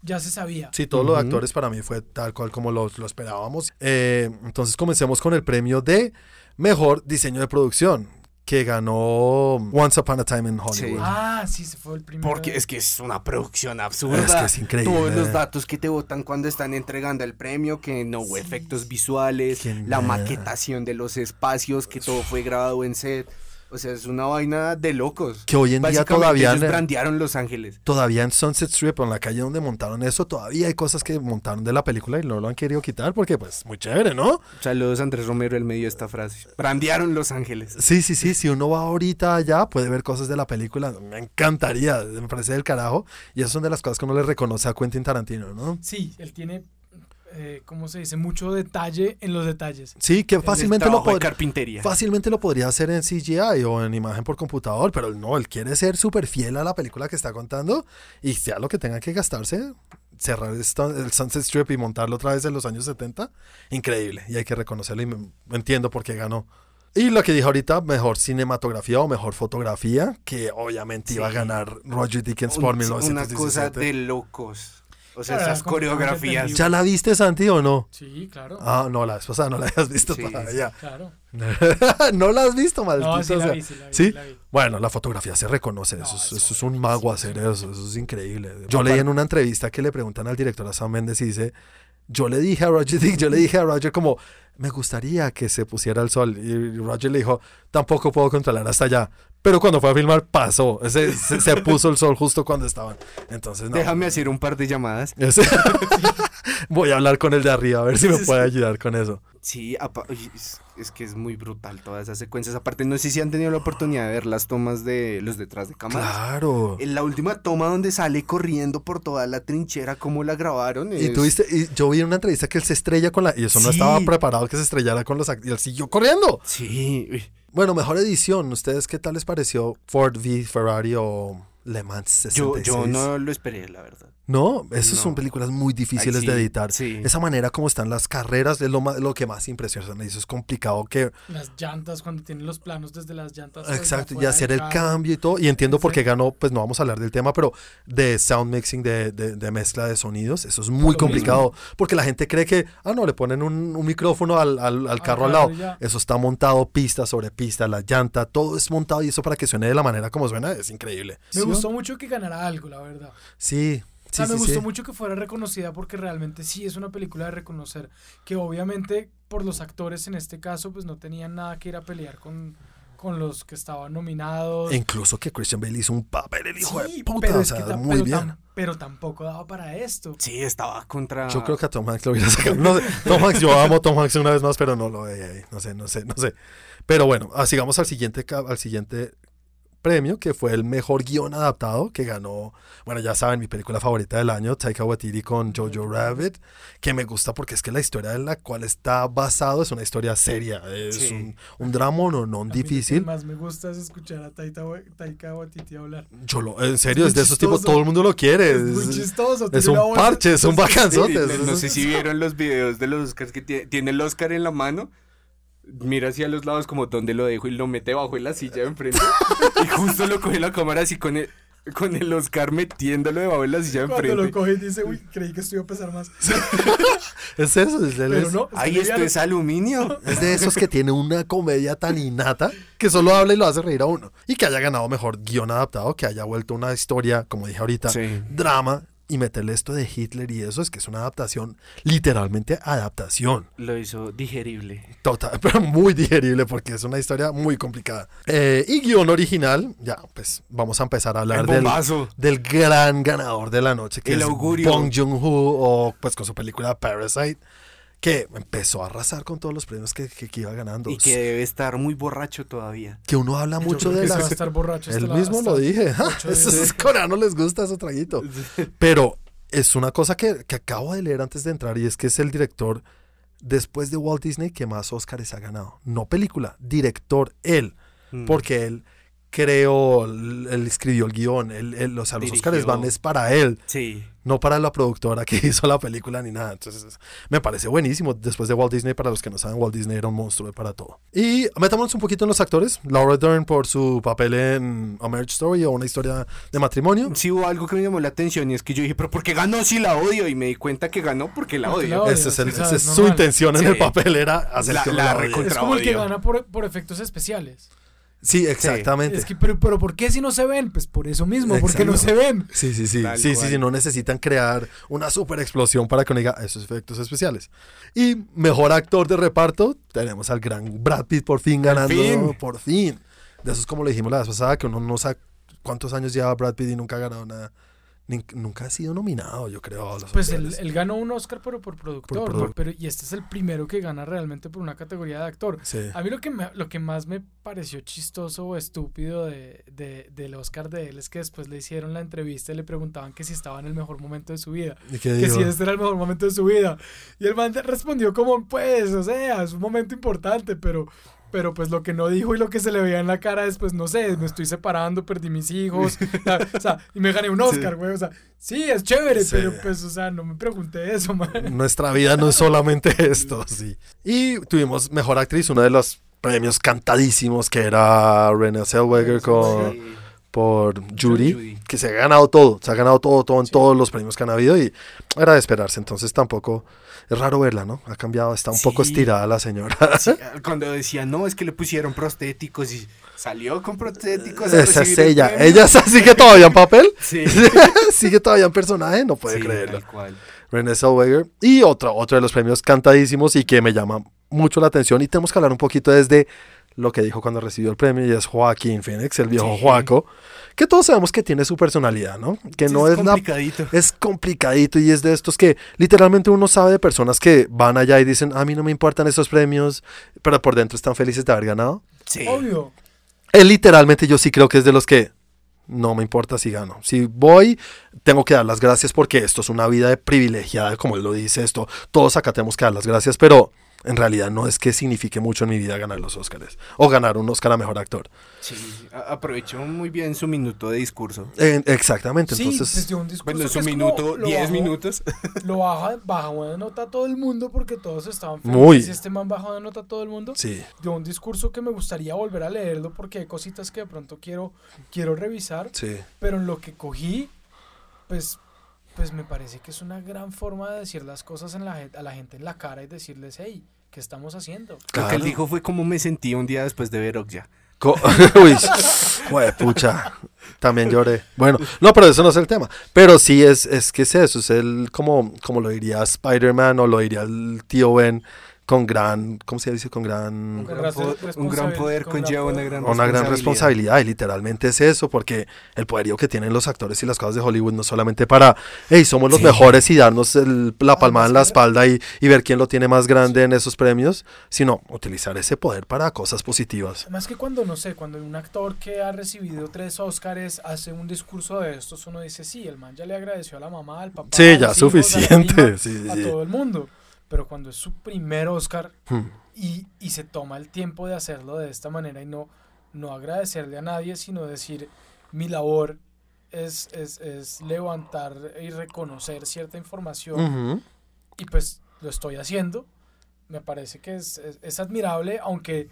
Ya se sabía. Sí, todos los Ujú. actores para mí fue tal cual como lo, lo esperábamos. Eh, entonces comencemos con el premio de Mejor Diseño de Producción, que ganó Once Upon a Time in Hollywood. Sí. Ah, sí, se fue el primero. Porque es que es una producción absurda. Es que es increíble. Todos los datos que te botan cuando están entregando el premio, que no hubo efectos visuales, la maquetación de los espacios, que todo fue grabado en set. O sea, es una vaina de locos. Que hoy en día todavía ellos brandearon Los Ángeles. Todavía en Sunset Strip, en la calle donde montaron eso, todavía hay cosas que montaron de la película y no lo han querido quitar porque pues muy chévere, ¿no? Saludos Andrés Romero, él me dio esta frase. Brandearon Los Ángeles. Sí, sí, sí, si uno va ahorita allá puede ver cosas de la película, me encantaría, me parece del carajo y esas son de las cosas que uno le reconoce a Quentin Tarantino, ¿no? Sí, él tiene, eh, ¿cómo se dice? Mucho detalle en los detalles. Sí, que fácilmente lo, pod- carpintería. fácilmente lo podría hacer en CGI o en imagen por computador, pero no, él quiere ser súper fiel a la película que está contando y sea lo que tenga que gastarse, cerrar el Sunset Strip y montarlo otra vez en los años 70, increíble y hay que reconocerlo y me- entiendo por qué ganó. Y lo que dije ahorita, mejor cinematografía o mejor fotografía, que obviamente iba a Sí. ganar Roger Dickens Un- por una 1917. cosa de locos. O sea, Claro, esas era completamente coreografías. ¿Ya la viste, Santi, o no? Sí, claro. Ah, no, la esposa no la habías visto Sí, todavía. Claro. no la has visto, maldito. No, sí o la sea. vi, sí la vi. ¿Sí? sí la vi. Bueno, la fotografía se reconoce, No, eso, es, eso eso es es un mago hacer eso, eso es increíble. Yo leí en una entrevista que le preguntan al director a Sam Mendes y dice, yo le dije a Roger, Dick- yo le dije a Roger como, me gustaría que se pusiera el sol. Y Roger le dijo, tampoco puedo controlar hasta allá. Pero cuando fue a filmar, pasó. Se, se puso el sol justo cuando estaban. Entonces, no. Déjame hacer un par de llamadas. Voy a hablar con el de arriba, a ver si me puede ayudar con eso. Sí, es, que es muy brutal todas esas secuencias. Aparte, no sé si han tenido la oportunidad de ver las tomas de los detrás de cámaras. Claro. En la última toma donde sale corriendo por toda la trinchera, cómo la grabaron. Y tuviste, y yo vi en una entrevista que él se estrella con la. Y eso no estaba preparado que se estrellara con los Y él siguió corriendo. Sí. Bueno, mejor edición. ¿Ustedes qué tal les pareció Ford v Ferrari o Le Mans 66? yo, yo no lo esperé, la verdad. No, esas No. son películas muy difíciles Ay, sí, de editar. sí. Esa manera como están las carreras es lo, ma- lo que más impresiona. Eso es complicado que. Las llantas, cuando tienen los planos desde las llantas. desde Exacto, y hacer el carro. cambio y todo. Y entiendo por qué ganó, pues no vamos a hablar del tema, pero de sound mixing, de, de- de mezcla de sonidos, eso es muy complicado. Porque la gente cree que, ah, no, le ponen un, un micrófono al, al- al carro al lado. ya. Eso está montado pista sobre pista, la llanta, todo es montado y eso para que suene de la manera como suena es increíble. Me ¿Sí, gustó o no? mucho que ganara algo, la verdad. Sí, O sea, sí, me sí, gustó sí. mucho que fuera reconocida porque realmente sí es una película de reconocer que obviamente por los actores en este caso pues no tenían nada que ir a pelear con, con los que estaban nominados. E incluso que Christian Bale hizo un papel, el hijo Sí, de puta, pero o es que sea, tam- muy pero bien. tam- pero tampoco daba para esto. Sí, estaba contra. Yo creo que a Tom Hanks lo hubiera sacado. No sé, Tom Hanks, yo amo a Tom Hanks una vez más, pero no lo veía ahí. No sé, no sé, no sé. Pero bueno, ah, sigamos al siguiente, al siguiente premio, que fue el mejor guion adaptado, que ganó, bueno, ya saben, mi película favorita del año, Taika Waititi con Jojo Rabbit, que me gusta porque es que la historia en la cual está basado es una historia seria, es Sí. un, un drama no, no mí Lo que difícil. más me gusta es escuchar a Taika, Taika Waititi hablar. Yo lo, en serio, muy es de esos tipos, todo el mundo lo quiere. Es muy Es, chistoso. es un parche, es un bacanzote. Sí, es- no es- sé si vieron los videos de los Oscars que tiene, tiene el Oscar en la mano. Mira hacia los lados como donde lo dejo y lo mete bajo en la silla de enfrente. y justo lo coge la cámara así con el, con el Oscar metiéndolo debajo en la silla de Cuando lo enfrente. coge y dice, uy, creí que esto iba a pesar más. Es eso, es, él Pero es- no, está Ay, esto es aluminio. es de esos que tiene una comedia tan innata que solo habla y lo hace reír a uno. Y que haya ganado mejor guion adaptado, que haya vuelto una historia, como dije ahorita, Sí. drama y meterle esto de Hitler y eso es que es una adaptación, literalmente adaptación. Lo hizo digerible. Total, pero muy digerible porque es una historia muy complicada. Eh, y guion original, ya, pues vamos a empezar a hablar El del, del gran ganador de la noche, que El es augurio. Bong Joon-ho, o pues con su película Parasite, que empezó a arrasar con todos los premios que, que- que iba ganando. Y que debe estar muy borracho todavía. Que uno habla mucho de las... estar borracho. Él mismo lo dije. Esos coreanos les gusta ese traguito. Pero es una cosa que, que acabo de leer antes de entrar y es que es el director después de Walt Disney que más Oscars ha ganado. No película, director él. Mm. Porque él creó, él, él escribió el guion, él, él- o sea, los Dirigió. Oscars van es para él, Sí. no para la productora que hizo la película ni nada. Entonces, me parece buenísimo. Después de Walt Disney, para los que no saben, Walt Disney era un monstruo para todo. Y metámonos un poquito en los actores. Laura Dern por su papel en A Marriage Story o una historia de matrimonio. Sí hubo algo que me llamó la atención y es que yo dije, pero ¿por qué ganó si la odio? Y me di cuenta que ganó porque la Porque odio. la odio. Ese es, el- esa es su intención en Sí. el papel, era hacer La- que la la recontra- Es como el que odio. gana por, por efectos especiales. Sí, exactamente. Es que, pero, pero ¿por qué si no se ven? Pues por eso mismo, porque no se ven. Sí, sí, sí. Tal Sí, sí, cual. sí. No necesitan crear una super explosión para que uno diga esos efectos especiales. Y mejor actor de reparto, tenemos al gran Brad Pitt por fin ganando. fin. Por fin. De eso es como le dijimos la vez pasada, que uno no sabe cuántos años lleva Brad Pitt y nunca ha ganado nada. Nunca ha sido nominado, yo creo. a los Pues él, ganó un Oscar, pero por productor. Por pero, y este es el primero que gana realmente por una categoría de actor. Sí. A mí lo que, me- lo que más me pareció chistoso o estúpido de, de- del Oscar de él es que después le hicieron la entrevista y le preguntaban que si estaba en el mejor momento de su vida. ¿Y qué Que dijo? si este era el mejor momento de su vida. Y el man respondió como, pues, o sea, es un momento importante, pero... Pero pues lo que no dijo y lo que se le veía en la cara es, pues no sé, me estoy separando, perdí mis hijos, o sea, y me gané un Oscar, güey, o sea, sí, es chévere, Sí. pero pues, o sea, no me pregunté eso, man. Nuestra vida no es solamente esto, sí. Y tuvimos mejor actriz, uno de los premios cantadísimos que era Renée Zellweger con, Sí. por Judy, Judy. que se ha ganado todo, se ha ganado todo, todo en Sí. todos los premios que han habido y era de esperarse, entonces tampoco es raro verla, ¿no? Ha cambiado, está un poco estirada la señora. Sí, cuando decía, no, es que le pusieron prostéticos y salió con prostéticos. a Esa es el ella, ella sigue todavía en papel, Sí. sigue todavía en personaje, no puede Sí, creerlo. tal cual. Renée Zellweger. Y otro, otro de los premios cantadísimos y que me llama mucho la atención. Y tenemos que hablar un poquito desde lo que dijo cuando recibió el premio y es Joaquín Phoenix, el viejo Sí. Joaco, que todos sabemos que tiene su personalidad, ¿no? Que Sí, no es, la complicadito. es complicadito y es de estos que literalmente uno sabe de personas que van allá y dicen, a mí no me importan esos premios, pero por dentro están felices de haber ganado. Sí. Obvio. Él literalmente yo sí creo que es de los que no me importa si gano. Si voy, tengo que dar las gracias porque esto es una vida de privilegiada, como él lo dice esto. Todos acá tenemos que dar las gracias, pero en realidad no es que signifique mucho en mi vida ganar los Oscars o ganar un Oscar a mejor actor. Sí, aprovechó muy bien su minuto de discurso. Eh, exactamente, Sí, entonces pues dio un discurso Bueno, su minuto, lo 10 bajó- minutos. Lo baja, bajó de nota a todo el mundo porque todos estaban Muy. felices. Y este man bajó de nota a todo el mundo. sí, Dio un discurso que me gustaría volver a leerlo porque hay cositas que de pronto quiero, quiero revisar. sí. Pero en lo que cogí, pues, pues me parece que es una gran forma de decir las cosas en la, a la gente en la cara y decirles, hey, ¿qué estamos haciendo? Lo que él dijo fue cómo me sentí un día después de ver Okja. Uy, pucha, también lloré. Bueno, no, pero eso no es el tema. Pero sí es, es que es eso, es el, como, como lo diría Spider-Man o lo diría el tío Ben, con gran, ¿cómo se dice? Con gran, gran, gran po- responsabilidad- un gran poder con conlleva gran una gran una gran responsabilidad y literalmente es eso, porque el poderío que tienen los actores y las cosas de Hollywood no solamente para, hey, somos los Sí. mejores y darnos el- la palmada en la espalda y, y ver quién lo tiene más grande en esos premios, sino utilizar ese poder para cosas positivas. Además que cuando, no sé, cuando un actor que ha recibido tres Óscares hace un discurso de estos, uno dice, sí, el man ya le agradeció a la mamá, al papá, Sí, a ya a suficiente. prima, Sí, sí, a sí. todo el mundo. Pero cuando es su primer Óscar Hmm. y, y se toma el tiempo de hacerlo de esta manera y no, no agradecerle a nadie, sino decir, mi labor es, es, es levantar y reconocer cierta información Ujú. y pues lo estoy haciendo. Me parece que es, es- es admirable, aunque,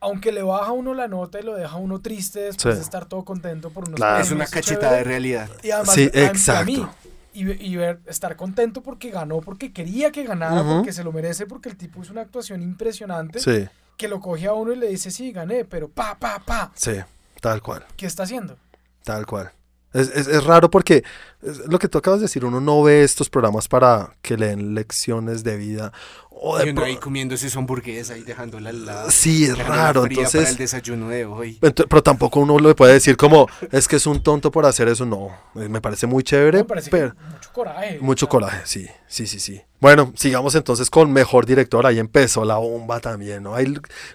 aunque le baja uno la nota y lo deja uno triste después Sí. de estar todo contento por unos Claro. Es una premios, cachetada de chévere. realidad. Y además, Sí, a- a exacto. mí, y, y ver, estar contento porque ganó, porque quería que ganara, porque se lo merece, porque el tipo hizo una actuación impresionante, Sí, que lo coge a uno y le dice, sí, gané, pero pa, pa, pa, sí, tal cual. ¿qué está haciendo? Tal cual. Es, es- es raro porque es lo que tú acabas de decir, uno no ve estos programas para que le den lecciones de vida. O de Y uno ahí comiéndose su hamburguesa y dejándola al lado. Sí, es raro. Entonces, Para el desayuno de hoy. pero tampoco uno le puede decir como, es que es un tonto por hacer eso. No, eh, me parece muy chévere, Me parece pero mucho coraje. mucho coraje, sí, sí, sí, sí. Bueno, sigamos entonces con mejor director. Ahí empezó la bomba también, ¿no? Ahí-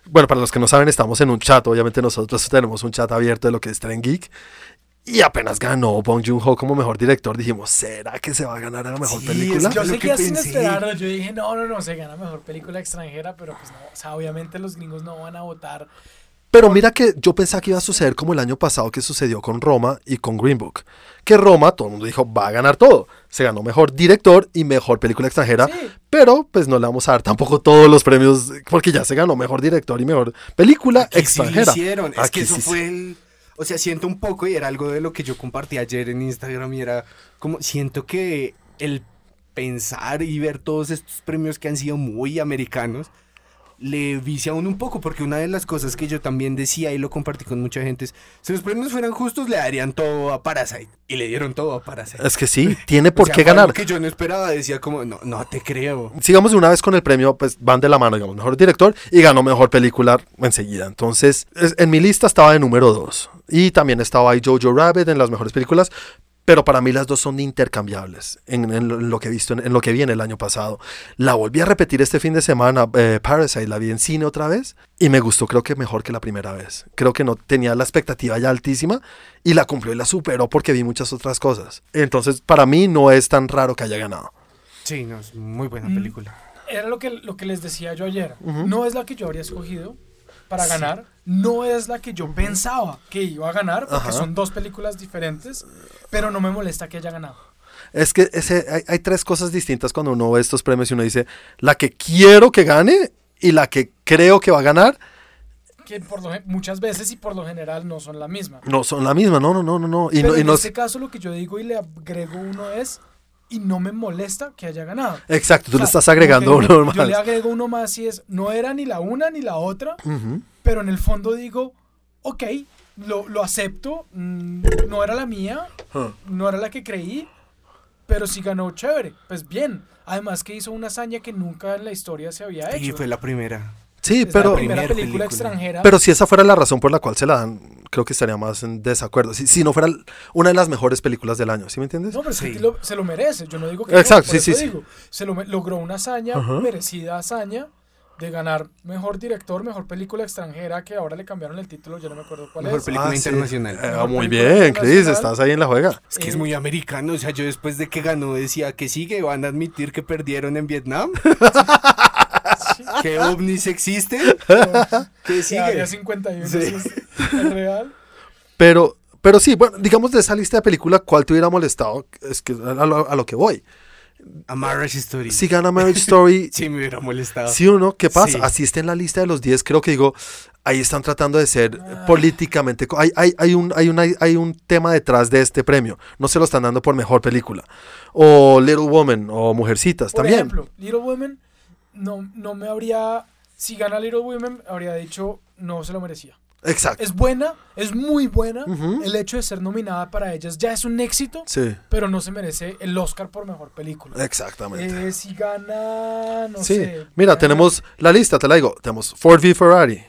bueno, para los que no saben, estamos en un chat. Obviamente nosotros tenemos un chat abierto de lo que es Tren Geek. Y apenas ganó Bong Joon-ho como mejor director, dijimos, ¿será que se va a ganar a la mejor Sí, película? es Yo que seguía sin esperarlo. Yo dije, no, no, no, se gana mejor película extranjera, pero pues no. O sea, obviamente los gringos no van a votar. Pero mira que yo pensaba que iba a suceder como el año pasado que sucedió con Roma y con Green Book. Que Roma, todo el mundo dijo, va a ganar todo. Se ganó mejor director y mejor película extranjera. Sí. Pero pues no le vamos a dar tampoco todos los premios porque ya se ganó mejor director y mejor película Aquí sí lo extranjera. hicieron. Es que eso sí fue el. O sea, siento un poco, y era algo de lo que yo compartí ayer en Instagram, y era como, siento que el pensar y ver todos estos premios que han sido muy americanos, le vicia a uno un poco, porque una de las cosas que yo también decía y lo compartí con mucha gente es, si los premios fueran justos, le darían todo a Parasite, y le dieron todo a Parasite. Es que sí, tiene O por sea, qué algo ganar. que yo no esperaba, decía como, no, no te creo. Sigamos de una vez con el premio, pues van de la mano, digamos, mejor director y ganó mejor película enseguida. Entonces, es- en mi lista estaba de número 2. Y también estaba ahí Jojo Rabbit en las mejores películas. Pero para mí las dos son intercambiables en, en lo- en lo que he visto, en, en lo que vi en el año pasado. La volví a repetir este fin de semana, eh, Parasite, la vi en cine otra vez y me gustó creo que mejor que la primera vez. Creo que no tenía la expectativa ya altísima y la cumplió y la superó porque vi muchas otras cosas. Entonces para mí no es tan raro que haya ganado. Sí, no, es muy buena Mm. película. Era lo que, lo que les decía yo ayer. No es la que yo habría escogido para ganar. No es la que yo pensaba que iba a ganar, porque Ajá. son dos películas diferentes. Pero no me molesta que haya ganado. Es que ese, hay, hay tres cosas distintas cuando uno ve estos premios y uno dice, la que quiero que gane y la que creo que va a ganar, Que por lo, muchas veces y por lo general no son la misma. no son la misma, no, no, no, no, no. Y Pero no, y en no este caso lo que yo digo y le agrego uno es, y no me molesta que haya ganado. Exacto, tú O le estás agregando uno Yo le más. agrego uno más y es, no era ni la una ni la otra, pero en el fondo digo, ok, lo, lo acepto, mm, no era la mía, no era la que creí, pero sí ganó chévere, pues bien. Además que hizo una hazaña que nunca en la historia se había Y hecho. fue la primera. Sí, es pero, la primera Primer película, película. extranjera. pero si esa fuera la razón por la cual se la dan, creo que estaría más en desacuerdo. Si, si no fuera una de las mejores películas del año, ¿sí me entiendes? No, pero es Sí. lo- se lo merece. Yo no digo que no, Exacto, por sí, eso sí, sí. digo. Se lo logró una hazaña, Ajá. merecida hazaña, de ganar mejor director, mejor película extranjera, que ahora le cambiaron el título, ya no me acuerdo cuál Mejor es. película Ah, sí. internacional. Eh, Mejor muy película bien, Chris, internacional. estás ahí en la juega. Es que es Eh, muy americano, o sea, yo después de que ganó decía que sigue, van a admitir que perdieron en Vietnam, que ovnis existen, que Sí, había sigue. 51, Sí. es, es real. Pero, pero sí, bueno, digamos de esa lista de película, ¿cuál te hubiera molestado? Es que a lo, a lo que voy. A Marriage Story. Si gana Marriage Story, Sí, me hubiera molestado. ¿Sí o no? ¿Qué pasa? Sí. Así está en la lista de los 10, creo que digo, ahí están tratando de ser Ah. políticamente... Hay, hay, hay, un, hay, una- hay un tema detrás de este premio. No se lo están dando por mejor película. O Little Woman o Mujercitas Por también. ejemplo, Little Women, no, no me habría. Si gana Little Women, habría dicho no se lo merecía. Exacto. Es buena, es muy buena. El hecho de ser nominada para ellas ya es un éxito, Sí, pero no se merece el Oscar por mejor película. exactamente. Eh, si gana, no sí, sé. mira, gana- tenemos la lista, te la digo. Tenemos Ford v Ferrari.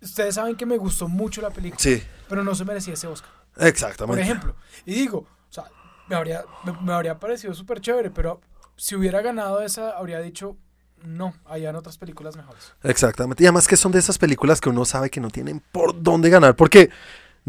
Ustedes saben que me gustó mucho la película, Sí, pero no se merecía ese Oscar. exactamente. Por ejemplo. Y digo, o sea, me habría, me, me habría parecido súper chévere, pero si hubiera ganado esa, habría dicho, no, hayan otras películas mejores. Exactamente. Y además que son de esas películas que uno sabe que no tienen por dónde ganar. Porque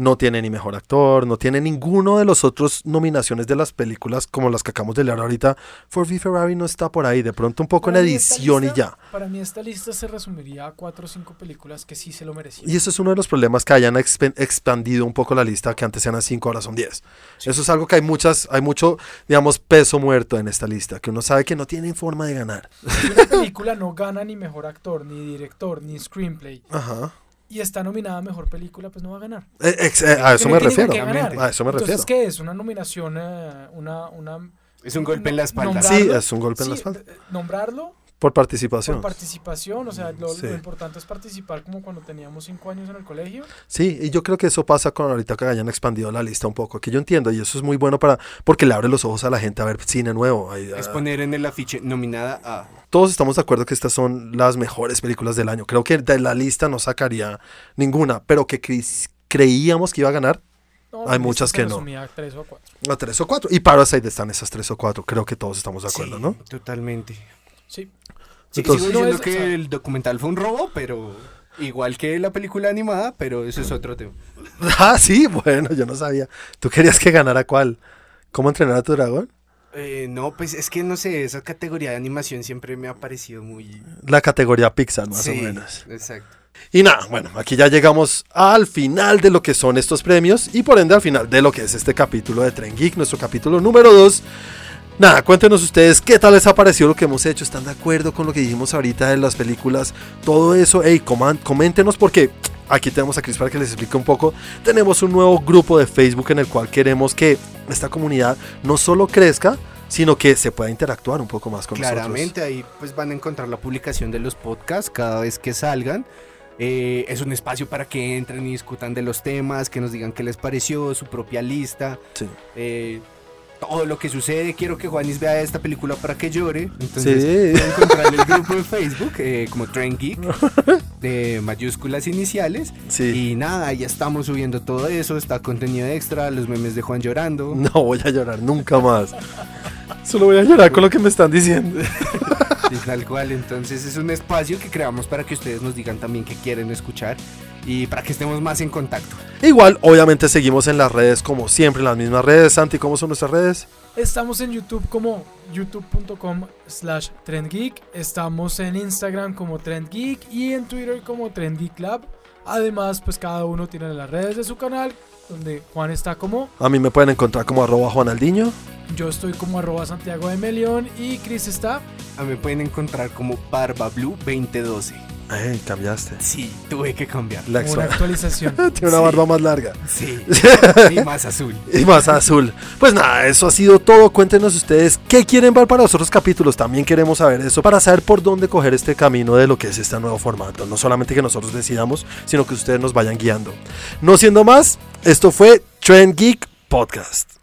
no tiene ni mejor actor, no tiene ninguno de los otros nominaciones de las películas como las que acabamos de leer ahorita. Ford v Ferrari no está por ahí. De pronto un poco en Para edición y ya. Para mí esta lista se resumiría a cuatro o cinco películas que sí se lo merecían. Y eso es uno de los problemas que hayan expandido un poco la lista, que antes eran 5, ahora son 10. Eso es algo que hay muchas, hay mucho, digamos, peso muerto en esta lista, que uno sabe que no tienen forma de ganar. Una película no gana ni mejor actor, ni director, ni screenplay, Ajá. Y está nominada a mejor película, pues no va a ganar. Eh, ex- eh, a eso me refiero. A eso me Entonces, refiero. ¿qué es? ¿Una nominación? eh, una, una, Es un golpe en la espalda. Sí, es un golpe en la espalda. eh, Nombrarlo Por participación. por participación, o sea, lo, Sí. lo importante es participar como cuando teníamos cinco años en el colegio. Sí, y yo creo que eso pasa con ahorita que hayan expandido la lista un poco, que yo entiendo, y eso es muy bueno para, porque le abre los ojos a la gente a ver cine nuevo. Ahí, Es ah, poner en el afiche nominada a. todos estamos de acuerdo que estas son las mejores películas del año. Creo que de la lista no sacaría ninguna, pero que cre- creíamos que iba a ganar No, Hay muchas se que no. a tres o a cuatro. a tres o cuatro. Y Parasite están esas tres o cuatro. Creo que todos estamos de acuerdo, Sí, ¿no? Totalmente. Sí. Sí, Entonces- sigo diciendo No es- que o sea- el documental fue un robo, pero igual que la película animada, pero eso es otro tema. Ah, sí, bueno, yo no sabía. ¿Tú querías que ganara cuál? ¿Cómo entrenar a tu dragón? Eh, no, pues es que no sé, esa categoría de animación siempre me ha parecido muy... La categoría Pixar, más sí, o menos. exacto. Y nada, bueno, aquí ya llegamos al final de lo que son estos premios y por ende al final de lo que es este capítulo de Tren Geek, nuestro capítulo número 2. Nada, cuéntenos ustedes qué tal les ha parecido lo que hemos hecho, están de acuerdo con lo que dijimos ahorita de las películas, todo eso, hey, coméntenos porque aquí tenemos a Chris para que les explique un poco. Tenemos un nuevo grupo de Facebook en el cual queremos que esta comunidad no solo crezca, sino que se pueda interactuar un poco más con nosotros. Claramente ahí pues van a encontrar la publicación de los podcasts cada vez que salgan. Eh, es un espacio para que entren y discutan de los temas, que nos digan qué les pareció, su propia lista, Sí. eh, todo lo que sucede. Quiero que Juanis vea esta película para que llore. Entonces Sí. pueden encontrar el grupo de Facebook eh, como Trend Geek de mayúsculas iniciales. Sí. Y nada, ya estamos subiendo todo eso, está contenido extra, los memes de Juan llorando. No voy a llorar nunca más. Solo voy a llorar con lo que me están diciendo. Tal cual, entonces es un espacio que creamos para que ustedes nos digan también qué quieren escuchar y para que estemos más en contacto. Igual, obviamente seguimos en las redes como siempre, en las mismas redes. Santi, ¿cómo son nuestras redes? Estamos en YouTube como youtube.com slash trendgeek. Estamos en Instagram como trendgeek y en Twitter como trendgeeklab. Además, pues cada uno tiene las redes de su canal, donde Juan está como... A mí me pueden encontrar como arroba juanaldiño. Yo estoy como arroba Santiago de Melión y Chris está... A mí me pueden encontrar como barbablue2012. Hey, cambiaste. Sí, tuve que cambiar. La una actualización. Tiene una barba más larga. Sí. y más azul. y más azul. Pues nada, eso ha sido todo. Cuéntenos ustedes qué quieren ver para los otros capítulos. También queremos saber eso para saber por dónde coger este camino de lo que es este nuevo formato. No solamente que nosotros decidamos, sino que ustedes nos vayan guiando. No siendo más, esto fue Trend Geek Podcast.